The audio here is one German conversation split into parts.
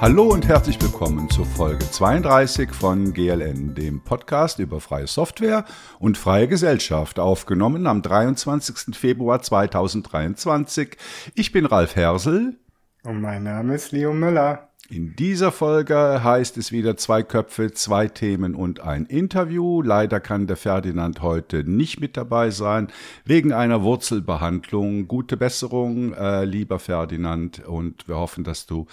Hallo und herzlich willkommen zur Folge 32 von GLN, dem Podcast über freie Software und freie Gesellschaft, aufgenommen am 23. Februar 2023. Ich bin Ralf Hersel. Und mein Name ist Leo Müller. In dieser Folge heißt es wieder zwei Köpfe, zwei Themen und ein Interview. Leider kann der Ferdinand heute nicht mit dabei sein, wegen einer Wurzelbehandlung. Gute Besserung, äh, lieber Ferdinand, und wir hoffen, dass du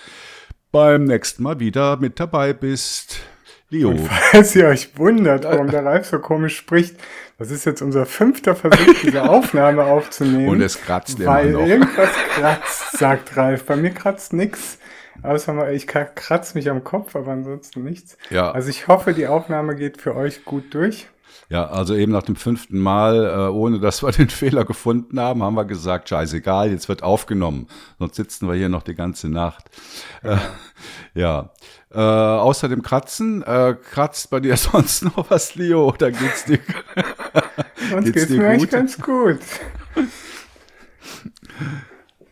beim nächsten Mal wieder mit dabei bist. Leo. Und falls ihr euch wundert, warum der Ralf so komisch spricht, das ist jetzt unser fünfter Versuch, diese Aufnahme aufzunehmen. Und es kratzt immer weil noch. irgendwas kratzt, sagt Ralf. Bei mir kratzt nix. Außer mal, ich kratze mich am Kopf, aber ansonsten nichts. Ja. Also ich hoffe, die Aufnahme geht für euch gut durch. Ja, also eben nach dem fünften Mal, äh, ohne dass wir den Fehler gefunden haben, haben wir gesagt, scheißegal, jetzt wird aufgenommen. Sonst sitzen wir hier noch die ganze Nacht. Äh, ja. Äh, außer Kratzen, äh, kratzt bei dir sonst noch was, Leo, oder geht's dir? Sonst geht's, geht's mir gut? eigentlich ganz gut.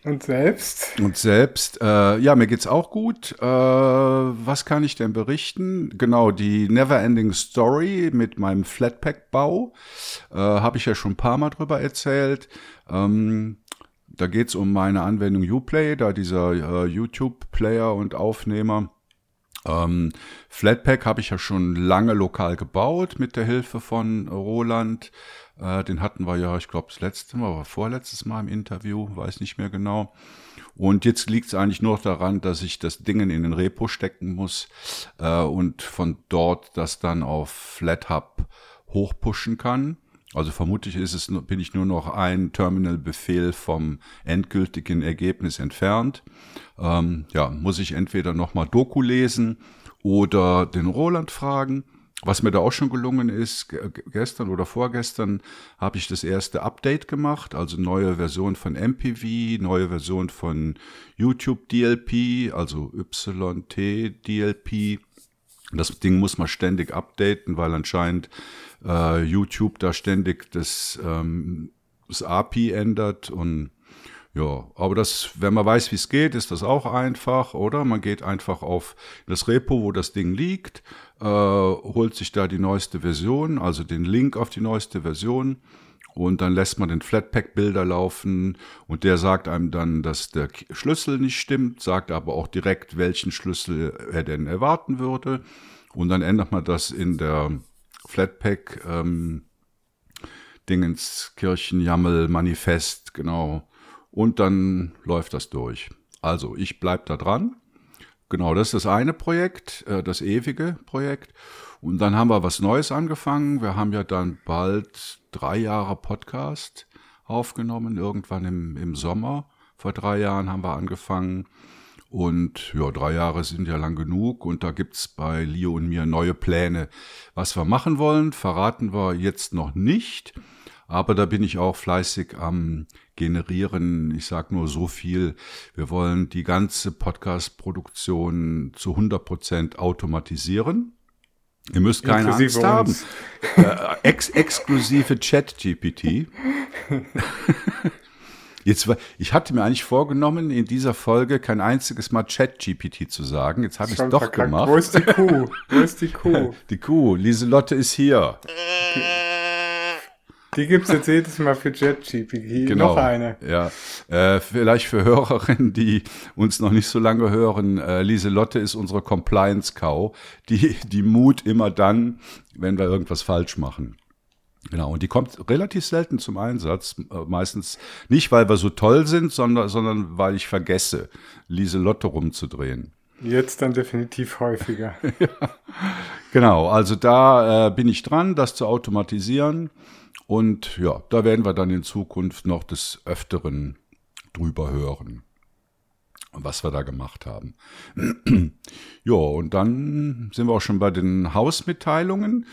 Und selbst? Und selbst, äh, ja, mir geht's auch gut. Äh, was kann ich denn berichten? Genau, die Neverending Story mit meinem Flatpack-Bau äh, habe ich ja schon ein paar Mal drüber erzählt. Ähm, da geht's um meine Anwendung Uplay, da dieser äh, YouTube-Player und Aufnehmer. Ähm, Flatpak habe ich ja schon lange lokal gebaut mit der Hilfe von Roland. Äh, den hatten wir ja, ich glaube, das letzte Mal oder vorletztes Mal im Interview, weiß nicht mehr genau. Und jetzt liegt es eigentlich nur daran, dass ich das Ding in den Repo stecken muss äh, und von dort das dann auf FlatHub hochpushen kann. Also vermutlich ist es, bin ich nur noch ein Terminal-Befehl vom endgültigen Ergebnis entfernt. Ähm, ja, muss ich entweder nochmal Doku lesen oder den Roland fragen. Was mir da auch schon gelungen ist, gestern oder vorgestern habe ich das erste Update gemacht, also neue Version von MPV, neue Version von YouTube DLP, also YT DLP. Das Ding muss man ständig updaten, weil anscheinend äh, YouTube da ständig das, ähm, das API ändert und ja, aber das, wenn man weiß, wie es geht, ist das auch einfach, oder? Man geht einfach auf das Repo, wo das Ding liegt, äh, holt sich da die neueste Version, also den Link auf die neueste Version und dann lässt man den Flatpak-Bilder laufen und der sagt einem dann, dass der Schlüssel nicht stimmt, sagt aber auch direkt, welchen Schlüssel er denn erwarten würde und dann ändert man das in der Flatpak ähm, Dingenskirchen Jammel Manifest, genau und dann läuft das durch. Also ich bleibe da dran. Genau, das ist das eine Projekt, äh, das ewige Projekt. Und dann haben wir was Neues angefangen. Wir haben ja dann bald drei Jahre Podcast aufgenommen, irgendwann im, im Sommer. Vor drei Jahren haben wir angefangen. Und ja, drei Jahre sind ja lang genug und da gibt's bei Leo und mir neue Pläne. Was wir machen wollen, verraten wir jetzt noch nicht. Aber da bin ich auch fleißig am generieren. Ich sage nur so viel. Wir wollen die ganze Podcast-Produktion zu 100 Prozent automatisieren. Ihr müsst keine Inklusive Angst haben. Äh, ex exklusive Chat-GPT. Jetzt, ich hatte mir eigentlich vorgenommen, in dieser Folge kein einziges Mal Chat-GPT zu sagen. Jetzt habe ich es doch verkackt. gemacht. Wo ist die Kuh? Wo ist die Kuh? Die Kuh. Lieselotte ist hier. Die gibt es jetzt jedes Mal für JetGPT. Genau. Noch eine. Ja. Äh, vielleicht für Hörerinnen, die uns noch nicht so lange hören. Äh, Lieselotte ist unsere Compliance-Cow. Die, die Mut immer dann, wenn wir irgendwas falsch machen. Genau, und die kommt relativ selten zum Einsatz. Äh, meistens nicht, weil wir so toll sind, sondern, sondern weil ich vergesse, Lieselotte rumzudrehen. Jetzt dann definitiv häufiger. ja. Genau, also da äh, bin ich dran, das zu automatisieren. Und ja, da werden wir dann in Zukunft noch des Öfteren drüber hören, was wir da gemacht haben. ja, und dann sind wir auch schon bei den Hausmitteilungen.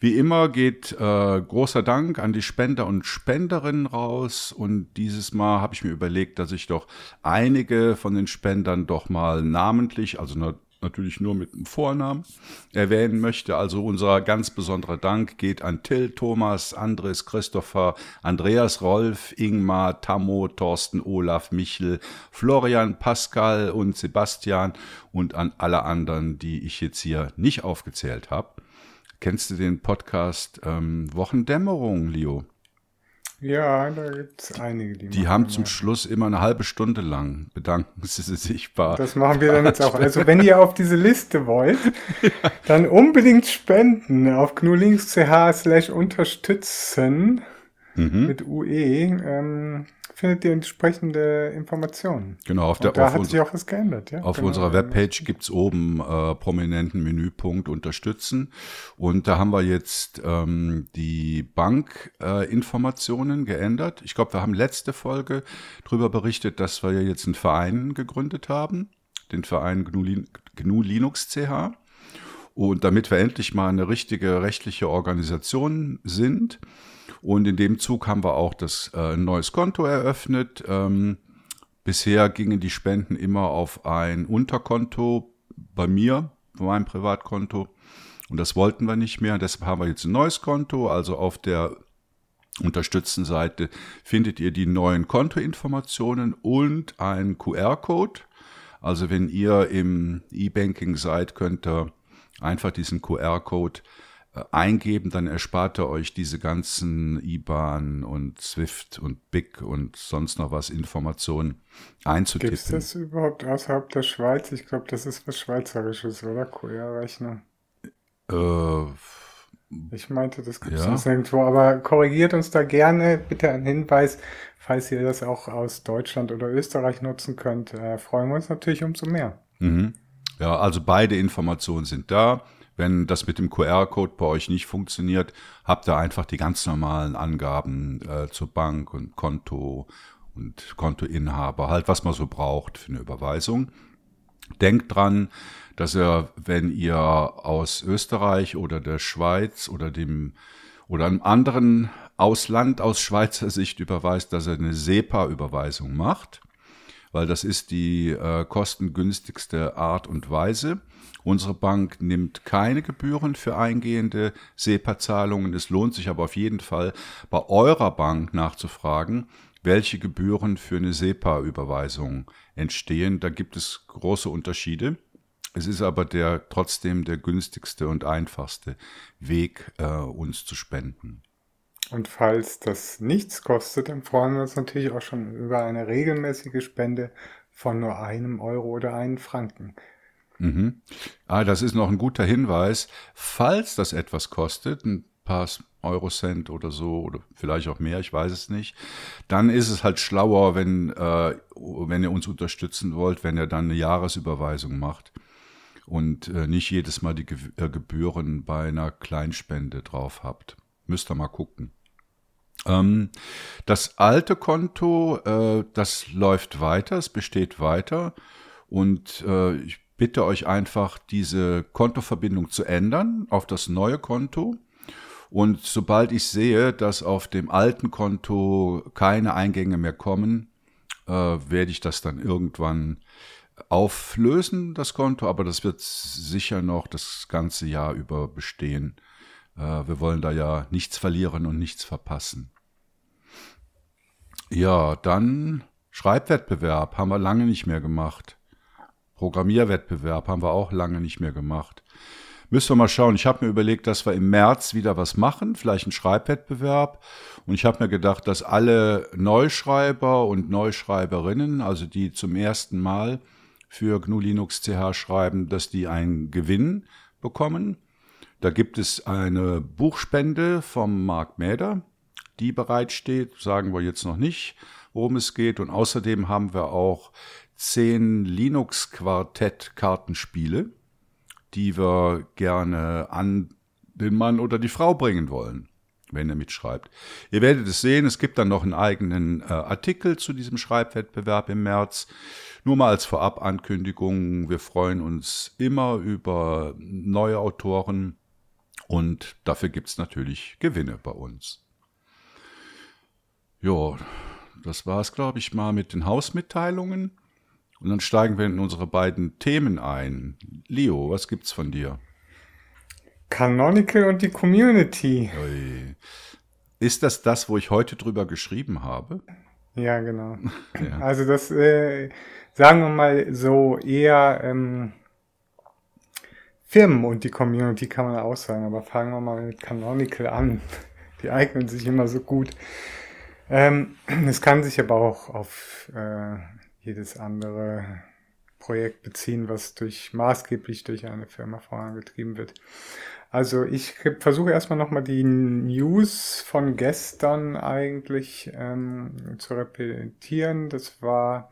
Wie immer geht äh, großer Dank an die Spender und Spenderinnen raus. Und dieses Mal habe ich mir überlegt, dass ich doch einige von den Spendern doch mal namentlich, also natürlich nur mit dem Vornamen erwähnen möchte. Also unser ganz besonderer Dank geht an Till, Thomas, Andres, Christopher, Andreas, Rolf, Ingmar, Tammo, Thorsten, Olaf, Michel, Florian, Pascal und Sebastian und an alle anderen, die ich jetzt hier nicht aufgezählt habe. Kennst du den Podcast ähm, Wochendämmerung, Leo? Ja, da gibt es einige, die. Die haben zum mal. Schluss immer eine halbe Stunde lang bedanken sie sich bei. Das machen wir dann jetzt auch. Also wenn ihr auf diese Liste wollt, dann unbedingt spenden auf gnulinks.ch slash unterstützen mhm. mit UE. Ähm, findet ihr entsprechende Informationen. Genau, auf der, Und da auf hat sich auch was geändert. Ja? Auf genau. unserer Webpage gibt's oben äh, prominenten Menüpunkt Unterstützen. Und da haben wir jetzt ähm, die Bankinformationen äh, geändert. Ich glaube, wir haben letzte Folge darüber berichtet, dass wir ja jetzt einen Verein gegründet haben, den Verein GNU, GNU Linux CH. Und damit wir endlich mal eine richtige rechtliche Organisation sind, und in dem Zug haben wir auch das äh, neues Konto eröffnet. Ähm, bisher gingen die Spenden immer auf ein Unterkonto bei mir, bei meinem Privatkonto. Und das wollten wir nicht mehr. Deshalb haben wir jetzt ein neues Konto. Also auf der Unterstützen-Seite findet ihr die neuen Kontoinformationen und einen QR-Code. Also wenn ihr im E-Banking seid, könnt ihr einfach diesen QR-Code eingeben, dann erspart ihr euch diese ganzen IBAN und SWIFT und BIC und sonst noch was Informationen einzutippen. Gibt es das überhaupt außerhalb der Schweiz? Ich glaube, das ist was Schweizerisches, oder? QR-Rechnung. Äh, ich meinte, das gibt es ja. sonst nirgendwo, aber korrigiert uns da gerne bitte einen Hinweis, falls ihr das auch aus Deutschland oder Österreich nutzen könnt. Äh, freuen wir uns natürlich umso mehr. Mhm. Ja, also beide Informationen sind da. Wenn das mit dem QR-Code bei euch nicht funktioniert, habt ihr einfach die ganz normalen Angaben äh, zur Bank und Konto und Kontoinhaber, halt was man so braucht für eine Überweisung. Denkt dran, dass ihr, wenn ihr aus Österreich oder der Schweiz oder dem oder einem anderen Ausland aus Schweizer Sicht überweist, dass ihr eine SEPA-Überweisung macht, weil das ist die äh, kostengünstigste Art und Weise. Unsere Bank nimmt keine Gebühren für eingehende SEPA-Zahlungen. Es lohnt sich aber auf jeden Fall bei eurer Bank nachzufragen, welche Gebühren für eine SEPA-Überweisung entstehen. Da gibt es große Unterschiede. Es ist aber der trotzdem der günstigste und einfachste Weg, äh, uns zu spenden. Und falls das nichts kostet, dann freuen wir uns natürlich auch schon über eine regelmäßige Spende von nur einem Euro oder einen Franken. Mhm. Ah, das ist noch ein guter Hinweis. Falls das etwas kostet, ein paar Eurocent oder so, oder vielleicht auch mehr, ich weiß es nicht, dann ist es halt schlauer, wenn, äh, wenn ihr uns unterstützen wollt, wenn ihr dann eine Jahresüberweisung macht und äh, nicht jedes Mal die Ge äh, Gebühren bei einer Kleinspende drauf habt. Müsst ihr mal gucken. Ähm, das alte Konto, äh, das läuft weiter, es besteht weiter und äh, ich bitte euch einfach, diese Kontoverbindung zu ändern auf das neue Konto. Und sobald ich sehe, dass auf dem alten Konto keine Eingänge mehr kommen, äh, werde ich das dann irgendwann auflösen, das Konto. Aber das wird sicher noch das ganze Jahr über bestehen. Äh, wir wollen da ja nichts verlieren und nichts verpassen. Ja, dann Schreibwettbewerb haben wir lange nicht mehr gemacht. Programmierwettbewerb haben wir auch lange nicht mehr gemacht. Müssen wir mal schauen. Ich habe mir überlegt, dass wir im März wieder was machen, vielleicht einen Schreibwettbewerb. Und ich habe mir gedacht, dass alle Neuschreiber und Neuschreiberinnen, also die zum ersten Mal für GNU Linux CH schreiben, dass die einen Gewinn bekommen. Da gibt es eine Buchspende vom Mark Mäder, die bereitsteht. Sagen wir jetzt noch nicht, worum es geht. Und außerdem haben wir auch zehn Linux-Quartett-Kartenspiele, die wir gerne an den Mann oder die Frau bringen wollen, wenn er mitschreibt. Ihr werdet es sehen, es gibt dann noch einen eigenen äh, Artikel zu diesem Schreibwettbewerb im März. Nur mal als Vorabankündigung, wir freuen uns immer über neue Autoren und dafür gibt's natürlich Gewinne bei uns. Ja, das war es, glaube ich, mal mit den Hausmitteilungen. Und dann steigen wir in unsere beiden Themen ein. Leo, was gibt's von dir? Canonical und die Community. Ist das das, wo ich heute drüber geschrieben habe? Ja, genau. ja. Also das, äh, sagen wir mal so, eher ähm, Firmen und die Community kann man auch sagen, aber fangen wir mal mit Canonical an. Die eignen sich immer so gut. Ähm, es kann sich aber auch auf äh, jedes andere Projekt beziehen, was durch maßgeblich durch eine Firma vorangetrieben wird. Also ich versuche erstmal nochmal die News von gestern eigentlich ähm, zu repetieren. Das war,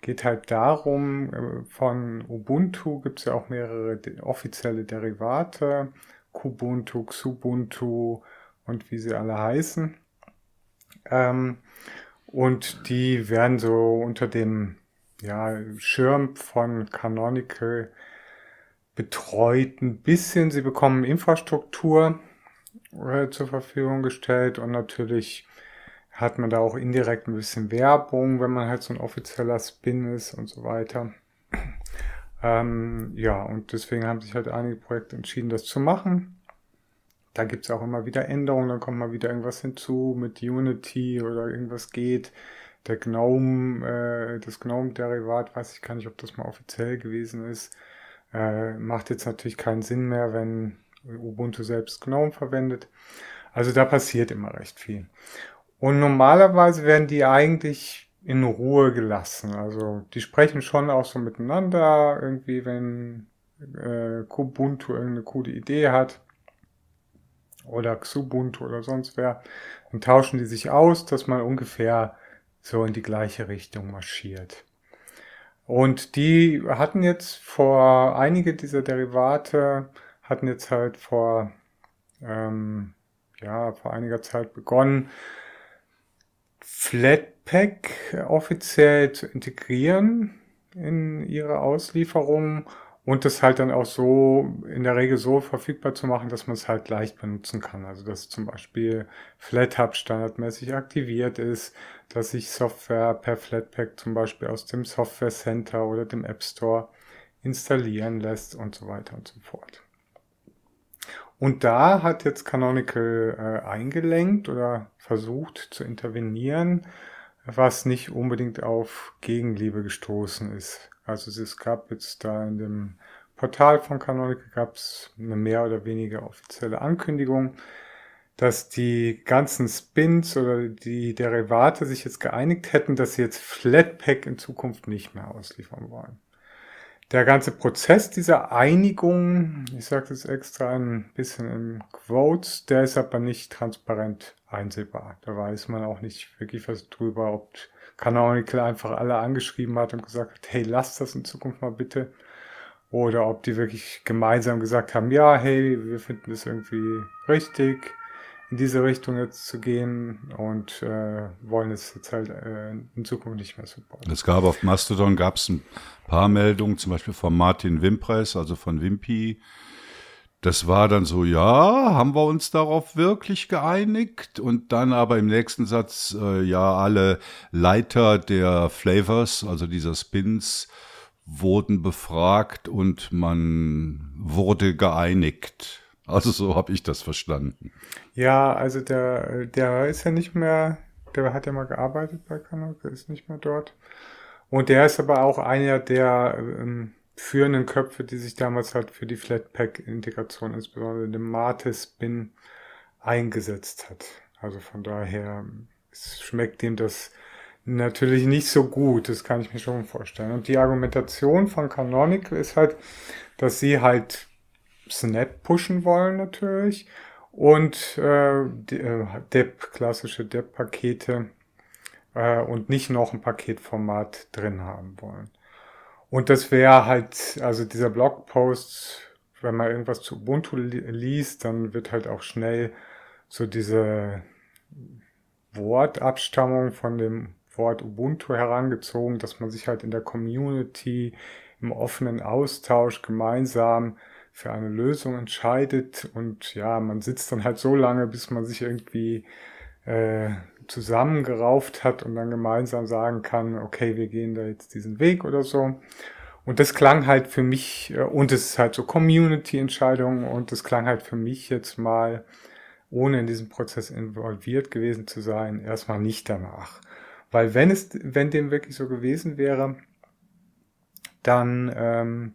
geht halt darum, äh, von Ubuntu gibt es ja auch mehrere offizielle Derivate, Kubuntu, Xubuntu und wie sie alle heißen. Ähm, und die werden so unter dem ja, Schirm von Canonical betreut ein bisschen. Sie bekommen Infrastruktur äh, zur Verfügung gestellt und natürlich hat man da auch indirekt ein bisschen Werbung, wenn man halt so ein offizieller Spin ist und so weiter. Ähm, ja, und deswegen haben sich halt einige Projekte entschieden, das zu machen. Da gibt's auch immer wieder Änderungen, dann kommt mal wieder irgendwas hinzu mit Unity oder irgendwas geht. Der Gnome, äh, das Gnome-Derivat, weiß ich gar nicht, ob das mal offiziell gewesen ist. Äh, macht jetzt natürlich keinen Sinn mehr, wenn Ubuntu selbst GNOME verwendet. Also da passiert immer recht viel. Und normalerweise werden die eigentlich in Ruhe gelassen. Also die sprechen schon auch so miteinander, irgendwie, wenn äh, Kubuntu irgendeine coole Idee hat oder Xubuntu oder sonst wer, dann tauschen die sich aus, dass man ungefähr so in die gleiche Richtung marschiert. Und die hatten jetzt vor, einige dieser Derivate hatten jetzt halt vor, ähm, ja, vor einiger Zeit begonnen, Flatpak offiziell zu integrieren in ihre Auslieferung und das halt dann auch so in der Regel so verfügbar zu machen, dass man es halt leicht benutzen kann. Also dass zum Beispiel FlatHub standardmäßig aktiviert ist, dass sich Software per Flatpak zum Beispiel aus dem Software Center oder dem App Store installieren lässt und so weiter und so fort. Und da hat jetzt Canonical äh, eingelenkt oder versucht zu intervenieren, was nicht unbedingt auf Gegenliebe gestoßen ist. Also es gab jetzt da in dem Portal von Canonical gab es eine mehr oder weniger offizielle Ankündigung, dass die ganzen Spins oder die Derivate sich jetzt geeinigt hätten, dass sie jetzt Flatpak in Zukunft nicht mehr ausliefern wollen. Der ganze Prozess dieser Einigung, ich sage das extra ein bisschen in Quotes, der ist aber nicht transparent einsehbar. Da weiß man auch nicht wirklich was drüber, ob Canonical einfach alle angeschrieben hat und gesagt hat, hey, lasst das in Zukunft mal bitte. Oder ob die wirklich gemeinsam gesagt haben, ja, hey, wir finden es irgendwie richtig, in diese Richtung jetzt zu gehen und äh, wollen es jetzt halt äh, in Zukunft nicht mehr supporten. Es gab auf Mastodon gab es ein paar Meldungen, zum Beispiel von Martin Wimpress, also von Wimpy, das war dann so, ja, haben wir uns darauf wirklich geeinigt? Und dann aber im nächsten Satz, äh, ja, alle Leiter der Flavors, also dieser Spins, wurden befragt und man wurde geeinigt. Also so habe ich das verstanden. Ja, also der, der ist ja nicht mehr, der hat ja mal gearbeitet bei Kanal, der ist nicht mehr dort. Und der ist aber auch einer der ähm, führenden Köpfe, die sich damals halt für die Flatpak-Integration, insbesondere in dem Mate-Spin, eingesetzt hat. Also von daher schmeckt dem das natürlich nicht so gut, das kann ich mir schon vorstellen. Und die Argumentation von Canonical ist halt, dass sie halt Snap pushen wollen natürlich und äh, äh Dep, klassische Dep-Pakete äh, und nicht noch ein Paketformat drin haben wollen. Und das wäre halt, also dieser Blogpost, wenn man irgendwas zu Ubuntu liest, dann wird halt auch schnell so diese Wortabstammung von dem Wort Ubuntu herangezogen, dass man sich halt in der Community im offenen Austausch gemeinsam für eine Lösung entscheidet. Und ja, man sitzt dann halt so lange, bis man sich irgendwie äh, zusammengerauft hat und dann gemeinsam sagen kann, okay, wir gehen da jetzt diesen Weg oder so. Und das klang halt für mich, äh, und es ist halt so Community-Entscheidungen, und das klang halt für mich jetzt mal, ohne in diesem Prozess involviert gewesen zu sein, erstmal nicht danach. Weil wenn es, wenn dem wirklich so gewesen wäre, dann ähm,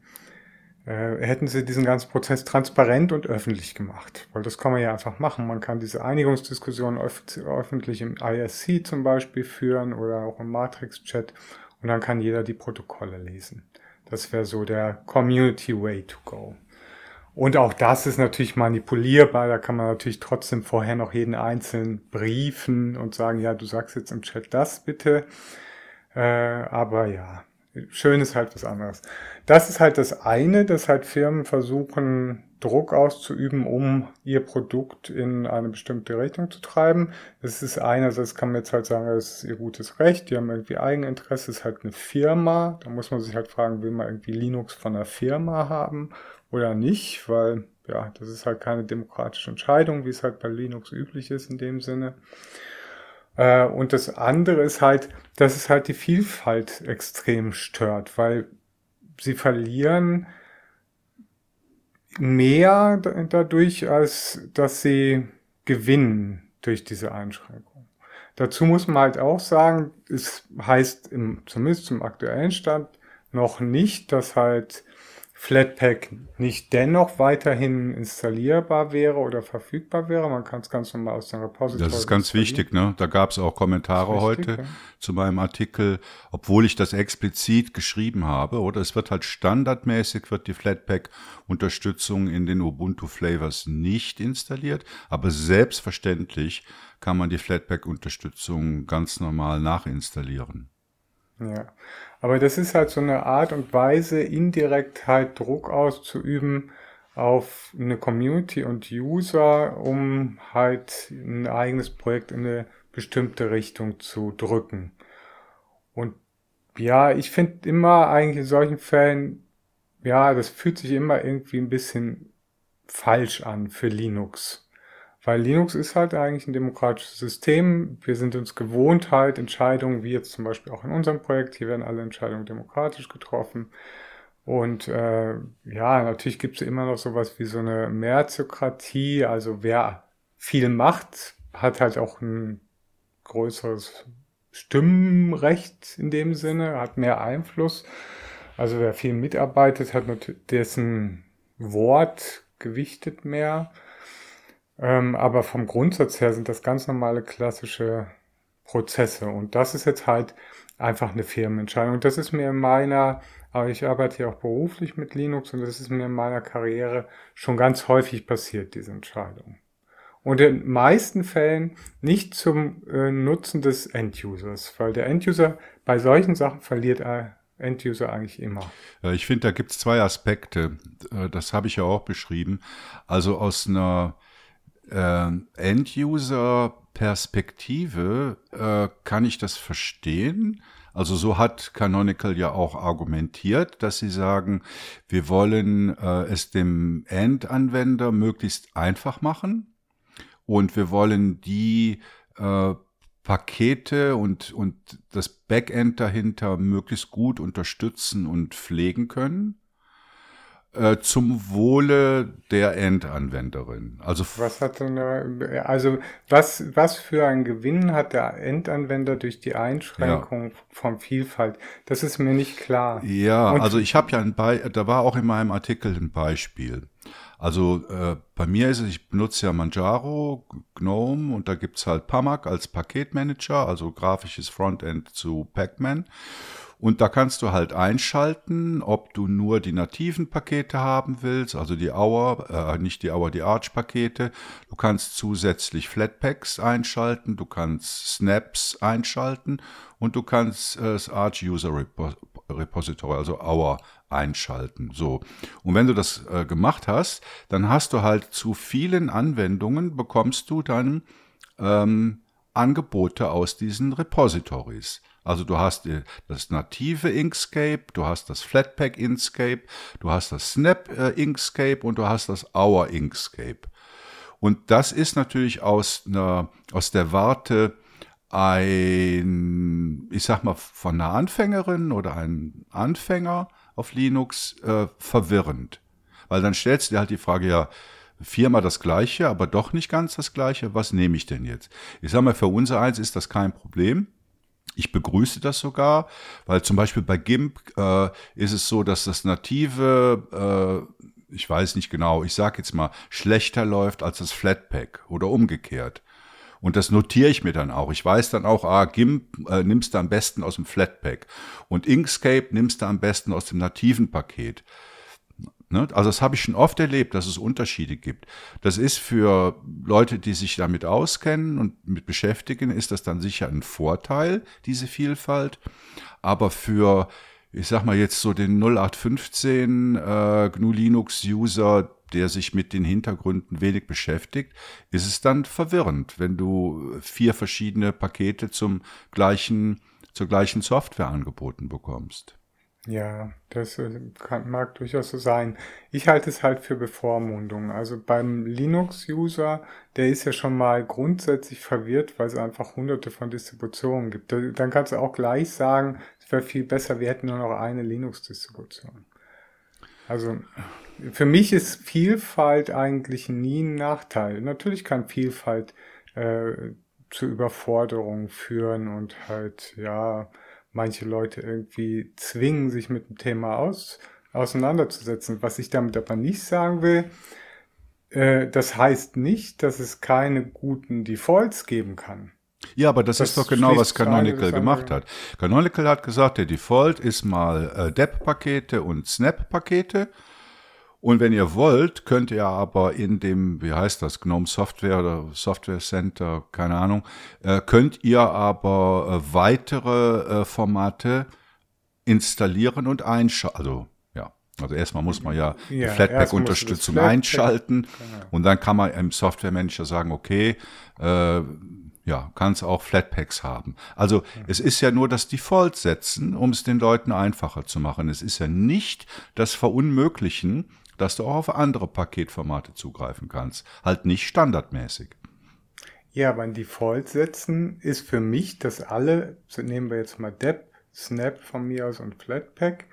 äh, hätten sie diesen ganzen Prozess transparent und öffentlich gemacht. Weil das kann man ja einfach machen. Man kann diese Einigungsdiskussion öf öffentlich im ISC zum Beispiel führen oder auch im Matrix-Chat und dann kann jeder die Protokolle lesen. Das wäre so der Community Way to go. Und auch das ist natürlich manipulierbar. Da kann man natürlich trotzdem vorher noch jeden einzelnen briefen und sagen, ja, du sagst jetzt im Chat das bitte. Äh, aber ja, schön ist halt was anderes. Das ist halt das eine, dass halt Firmen versuchen, Druck auszuüben, um ihr Produkt in eine bestimmte Richtung zu treiben. Das ist einerseits kann man jetzt halt sagen, das ist ihr gutes Recht, die haben irgendwie Eigeninteresse, das ist halt eine Firma. Da muss man sich halt fragen, will man irgendwie Linux von einer Firma haben oder nicht, weil ja, das ist halt keine demokratische Entscheidung, wie es halt bei Linux üblich ist in dem Sinne. Äh, und das andere ist halt, dass es halt die Vielfalt extrem stört, weil sie verlieren mehr dadurch, als dass sie gewinnen durch diese Einschränkung. Dazu muss man halt auch sagen, es heißt im, zumindest zum aktuellen Stand noch nicht, dass halt Flatpak nicht dennoch weiterhin installierbar wäre oder verfügbar wäre. Man kann es ganz normal aus dem Repository. Das ist ganz wichtig, ne? Da gab es auch Kommentare wichtig, heute ja. zu meinem Artikel, obwohl ich das explizit geschrieben habe, oder es wird halt standardmäßig wird die Flatpak-Unterstützung in den Ubuntu-Flavors nicht installiert, aber selbstverständlich kann man die Flatpak-Unterstützung ganz normal nachinstallieren. Ja, aber das ist halt so eine Art und Weise, indirekt halt Druck auszuüben auf eine Community und User, um halt ein eigenes Projekt in eine bestimmte Richtung zu drücken. Und ja, ich finde immer eigentlich in solchen Fällen, ja, das fühlt sich immer irgendwie ein bisschen falsch an für Linux. Weil Linux ist halt eigentlich ein demokratisches System. Wir sind uns gewohnt halt Entscheidungen, wie jetzt zum Beispiel auch in unserem Projekt, hier werden alle Entscheidungen demokratisch getroffen. Und äh, ja, natürlich gibt es immer noch sowas wie so eine Merzokratie. Also wer viel macht, hat halt auch ein größeres Stimmrecht in dem Sinne, hat mehr Einfluss. Also wer viel mitarbeitet, hat dessen Wort gewichtet mehr. Ähm, aber vom Grundsatz her sind das ganz normale klassische Prozesse. Und das ist jetzt halt einfach eine Firmenentscheidung. Das ist mir in meiner, aber ich arbeite ja auch beruflich mit Linux und das ist mir in meiner Karriere schon ganz häufig passiert, diese Entscheidung. Und in den meisten Fällen nicht zum äh, Nutzen des Endusers, weil der Enduser bei solchen Sachen verliert äh, Enduser eigentlich immer. Ich finde, da gibt es zwei Aspekte. Äh, das habe ich ja auch beschrieben. Also aus einer äh, End-User-Perspektive äh, kann ich das verstehen. Also so hat Canonical ja auch argumentiert, dass sie sagen, wir wollen äh, es dem Endanwender möglichst einfach machen und wir wollen die äh, Pakete und, und das Backend dahinter möglichst gut unterstützen und pflegen können. Äh, zum Wohle der Endanwenderin. Also was hat denn, also was was für einen Gewinn hat der Endanwender durch die Einschränkung ja. von Vielfalt? Das ist mir nicht klar. Ja, Und also ich habe ja ein Be da war auch in meinem Artikel ein Beispiel. Also äh, bei mir ist es, ich benutze ja Manjaro, GNOME und da gibt's halt Pamac als Paketmanager, also grafisches Frontend zu Pacman. Und da kannst du halt einschalten, ob du nur die nativen Pakete haben willst, also die Hour, äh, nicht die Hour, die Arch-Pakete. Du kannst zusätzlich Flatpaks einschalten, du kannst Snaps einschalten und du kannst äh, das Arch User Repository, also Hour einschalten. So. Und wenn du das äh, gemacht hast, dann hast du halt zu vielen Anwendungen bekommst du dann ähm, Angebote aus diesen Repositories. Also du hast das native Inkscape, du hast das Flatpak Inkscape, du hast das Snap äh, Inkscape und du hast das Hour Inkscape. Und das ist natürlich aus, einer, aus der Warte ein, ich sag mal, von einer Anfängerin oder einem Anfänger auf Linux äh, verwirrend. Weil dann stellst du dir halt die Frage, ja, viermal das gleiche, aber doch nicht ganz das gleiche, was nehme ich denn jetzt? Ich sag mal, für unser eins ist das kein Problem. Ich begrüße das sogar, weil zum Beispiel bei GIMP äh, ist es so, dass das native, äh, ich weiß nicht genau, ich sage jetzt mal, schlechter läuft als das Flatpak oder umgekehrt. Und das notiere ich mir dann auch. Ich weiß dann auch, ah, GIMP äh, nimmst du am besten aus dem Flatpak und Inkscape nimmst du am besten aus dem nativen Paket. Ne? Also das habe ich schon oft erlebt, dass es Unterschiede gibt. Das ist für Leute, die sich damit auskennen und mit beschäftigen, ist das dann sicher ein Vorteil, diese Vielfalt. Aber für, ich sag mal jetzt so den 0815 äh, GNU Linux User, der sich mit den Hintergründen wenig beschäftigt, ist es dann verwirrend, wenn du vier verschiedene Pakete zum gleichen, zur gleichen Software angeboten bekommst. Ja, das äh, kann, mag durchaus so sein. Ich halte es halt für Bevormundung. Also beim Linux-User, der ist ja schon mal grundsätzlich verwirrt, weil es einfach hunderte von Distributionen gibt. Dann kannst du auch gleich sagen, es wäre viel besser, wir hätten nur noch eine Linux-Distribution. Also für mich ist Vielfalt eigentlich nie ein Nachteil. Natürlich kann Vielfalt äh, zu Überforderung führen und halt, ja, manche Leute irgendwie zwingen, sich mit dem Thema aus, auseinanderzusetzen. Was ich damit aber nicht sagen will, äh, das heißt nicht, dass es keine guten Defaults geben kann. Ja, aber das, das ist doch genau, was Canonical gemacht hat. Canonical hat gesagt, der Default ist mal äh, DEP-Pakete und Snap-Pakete und wenn ihr wollt, könnt ihr aber in dem, wie heißt das, GNOME Software oder Software Center, keine Ahnung, äh, könnt ihr aber äh, weitere äh, Formate installieren und einschalten. Also, ja. Also erstmal muss man ja, ja die Flatpak-Unterstützung Flatpak einschalten genau. und dann kann man im Software Manager sagen, okay, ja, kann es auch Flatpaks haben. Also mhm. es ist ja nur das Default setzen, um es den Leuten einfacher zu machen. Es ist ja nicht das Verunmöglichen, dass du auch auf andere Paketformate zugreifen kannst. Halt nicht standardmäßig. Ja, aber ein Default setzen ist für mich, dass alle, nehmen wir jetzt mal Dep, Snap von mir aus und Flatpak,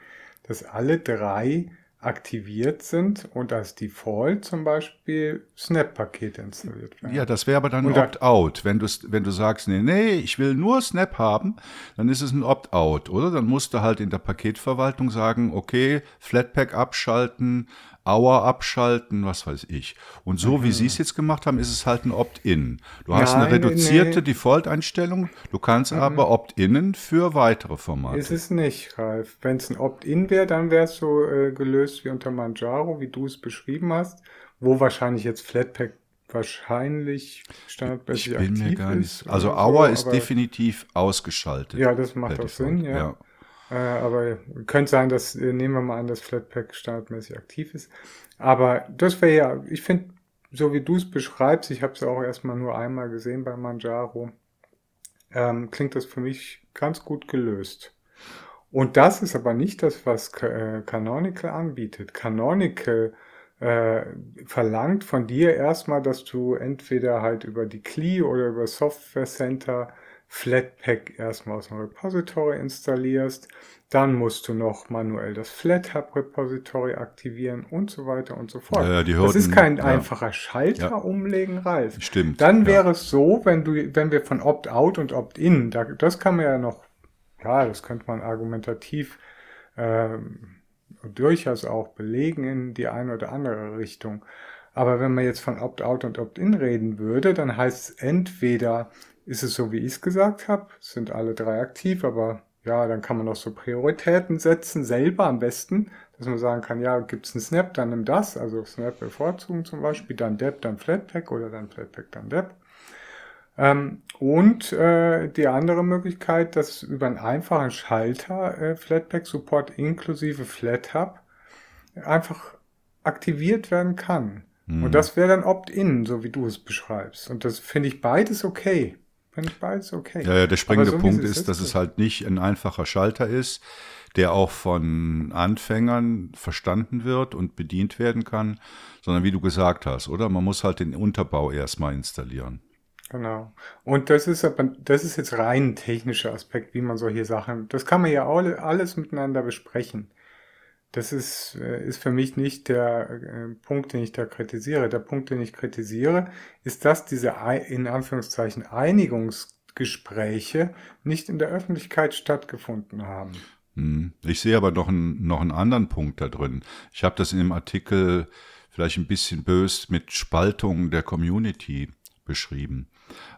dass alle drei aktiviert sind und als Default zum Beispiel Snap-Pakete installiert werden. Ja, das wäre aber dann ein Opt-out. Wenn du, wenn du sagst, nee, nee, ich will nur Snap haben, dann ist es ein Opt-out, oder? Dann musst du halt in der Paketverwaltung sagen, okay, Flatpak abschalten, Hour abschalten, was weiß ich. Und so mhm. wie sie es jetzt gemacht haben, ist es halt ein Opt-in. Du hast Nein, eine reduzierte nee. Default-Einstellung, du kannst mhm. aber Opt-innen für weitere Formate. Ist es nicht, Ralf. Wenn es ein Opt-in wäre, dann wäre es so äh, gelöst wie unter Manjaro, wie du es beschrieben hast, wo wahrscheinlich jetzt Flatpak wahrscheinlich standardmäßig aktiv ist. Ich bin mir gar nicht. Also Hour so, ist definitiv ausgeschaltet. Ja, das macht auch Sinn, ja. ja. Äh, aber könnte sein, dass, äh, nehmen wir mal an, dass Flatpak standardmäßig aktiv ist. Aber das wäre ja, ich finde, so wie du es beschreibst, ich habe es auch erstmal nur einmal gesehen bei Manjaro, ähm, klingt das für mich ganz gut gelöst. Und das ist aber nicht das, was äh, Canonical anbietet. Canonical äh, verlangt von dir erstmal, dass du entweder halt über die CLI oder über Software Center Flatpak erstmal aus dem Repository installierst. Dann musst du noch manuell das FlatHub Repository aktivieren und so weiter und so fort. Ja, die Hürden, das ist kein ja. einfacher Schalter ja. umlegen, Ralf. Stimmt. Dann wäre es so, wenn du, wenn wir von Opt-out und Opt-in, da, das kann man ja noch, ja, das könnte man argumentativ ähm, durchaus auch belegen in die eine oder andere Richtung. Aber wenn man jetzt von Opt-out und Opt-in reden würde, dann heißt es entweder, ist es so, wie ich es gesagt habe, sind alle drei aktiv, aber ja, dann kann man auch so Prioritäten setzen, selber am besten, dass man sagen kann, ja, gibt es einen Snap, dann nimm das, also Snap bevorzugen zum Beispiel, dann Dep, dann Flatpak oder dann Flatpak, dann Dep. Ähm, und äh, die andere Möglichkeit, dass über einen einfachen Schalter äh, Flatpak Support inklusive FlatHub einfach aktiviert werden kann. Mhm. Und das wäre dann Opt-in, so wie du es beschreibst. Und das finde ich beides okay. Finde ich beides okay. Ja, ja der springende so Punkt ist, dass es halt nicht ein einfacher Schalter ist, der auch von Anfängern verstanden wird und bedient werden kann, sondern wie du gesagt hast, oder? Man muss halt den Unterbau erstmal installieren. Genau. Und das ist aber, das ist jetzt rein ein technischer Aspekt, wie man solche Sachen, das kann man ja alles miteinander besprechen. Das ist, äh, ist für mich nicht der äh, Punkt, den ich da kritisiere. Der Punkt, den ich kritisiere, ist, dass diese in Anführungszeichen Einigungsgespräche nicht in der Öffentlichkeit stattgefunden haben. Hm. Ich sehe aber noch einen, noch einen anderen Punkt da drin. Ich habe das in dem Artikel vielleicht ein bisschen bös mit Spaltung der Community beschrieben.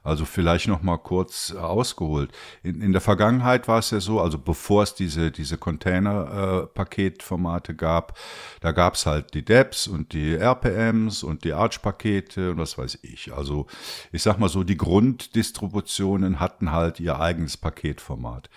Also vielleicht noch mal kurz ausgeholt. In, in der Vergangenheit war es ja so, also bevor es diese, diese Container-Paketformate äh, gab, da gab es halt die DEPs und die RPMs und die Arch-Pakete und was weiß ich. Also ich sag mal so, die Grunddistributionen hatten halt ihr eigenes Paketformat.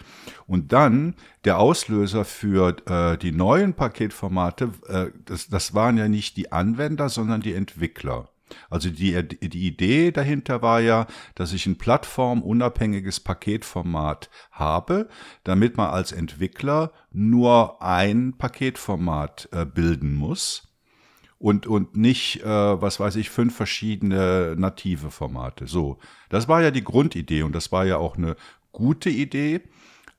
Und dann der Auslöser für äh, die neuen Paketformate, äh, das, das waren ja nicht die Anwender, sondern die Entwickler. Also die, die Idee dahinter war ja, dass ich ein plattformunabhängiges Paketformat habe, damit man als Entwickler nur ein Paketformat äh, bilden muss und, und nicht, äh, was weiß ich, fünf verschiedene native Formate. So, das war ja die Grundidee und das war ja auch eine gute Idee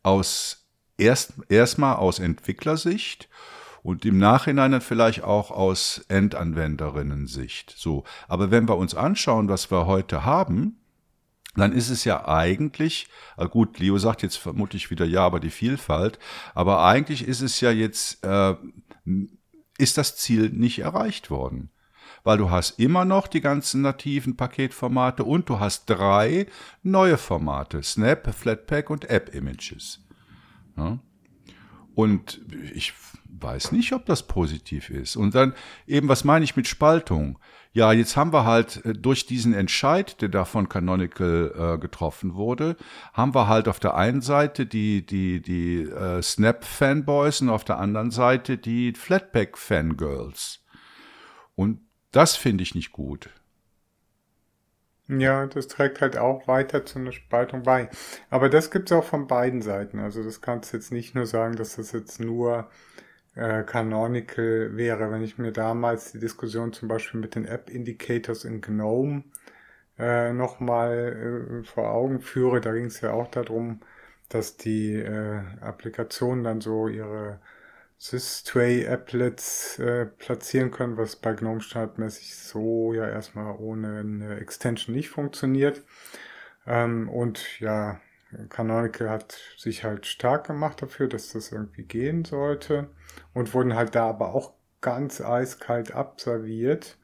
aus erst erstmal aus Entwicklersicht und im Nachhinein dann vielleicht auch aus Endanwenderinnen-Sicht. So. Aber wenn wir uns anschauen, was wir heute haben, dann ist es ja eigentlich, äh, gut, Leo sagt jetzt vermutlich wieder ja, aber die Vielfalt, aber eigentlich ist es ja jetzt, äh, ist das Ziel nicht erreicht worden. Weil du hast immer noch die ganzen nativen Paketformate und du hast drei neue Formate, Snap, Flatpak und App Images. Ja? Und ich weiß nicht, ob das positiv ist. Und dann eben, was meine ich mit Spaltung? Ja, jetzt haben wir halt äh, durch diesen Entscheid, der da von Canonical äh, getroffen wurde, haben wir halt auf der einen Seite die, die, die äh, Snap-Fanboys und auf der anderen Seite die Flatpak-Fangirls. Und das finde ich nicht gut. Ja, das trägt halt auch weiter zu einer Spaltung bei. Aber das gibt's auch von beiden Seiten. Also das kannst du jetzt nicht nur sagen, dass das jetzt nur äh, Canonical wäre. Wenn ich mir damals die Diskussion zum Beispiel mit den App Indicators in GNOME äh, nochmal äh, vor Augen führe, da ging es ja auch darum, dass die äh, Applikationen dann so ihre Sys-Tray-Applets äh, platzieren können, was bei GNOME standardmäßig so ja erstmal ohne eine Extension nicht funktioniert. Ähm, und ja, Canonical hat sich halt stark gemacht dafür, dass das irgendwie gehen sollte und wurden halt da aber auch ganz eiskalt abserviert.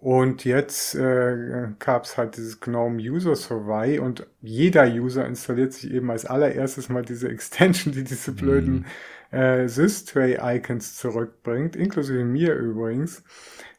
Und jetzt äh, gab es halt dieses GNOME User Survey und jeder User installiert sich eben als allererstes mal diese Extension, die diese blöden mhm äh, Systray-Icons zurückbringt, inklusive mir übrigens.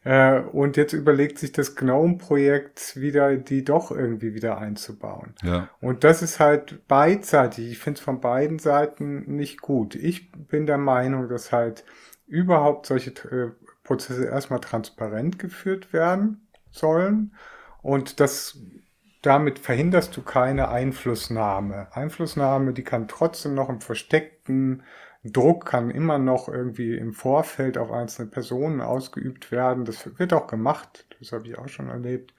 Äh, und jetzt überlegt sich das GNOME-Projekt wieder, die doch irgendwie wieder einzubauen. Ja. Und das ist halt beidseitig. Ich finde es von beiden Seiten nicht gut. Ich bin der Meinung, dass halt überhaupt solche äh, Prozesse erstmal transparent geführt werden sollen und das damit verhinderst du keine Einflussnahme. Einflussnahme, die kann trotzdem noch im versteckten Druck kann immer noch irgendwie im Vorfeld auf einzelne Personen ausgeübt werden. Das wird auch gemacht. Das habe ich auch schon erlebt.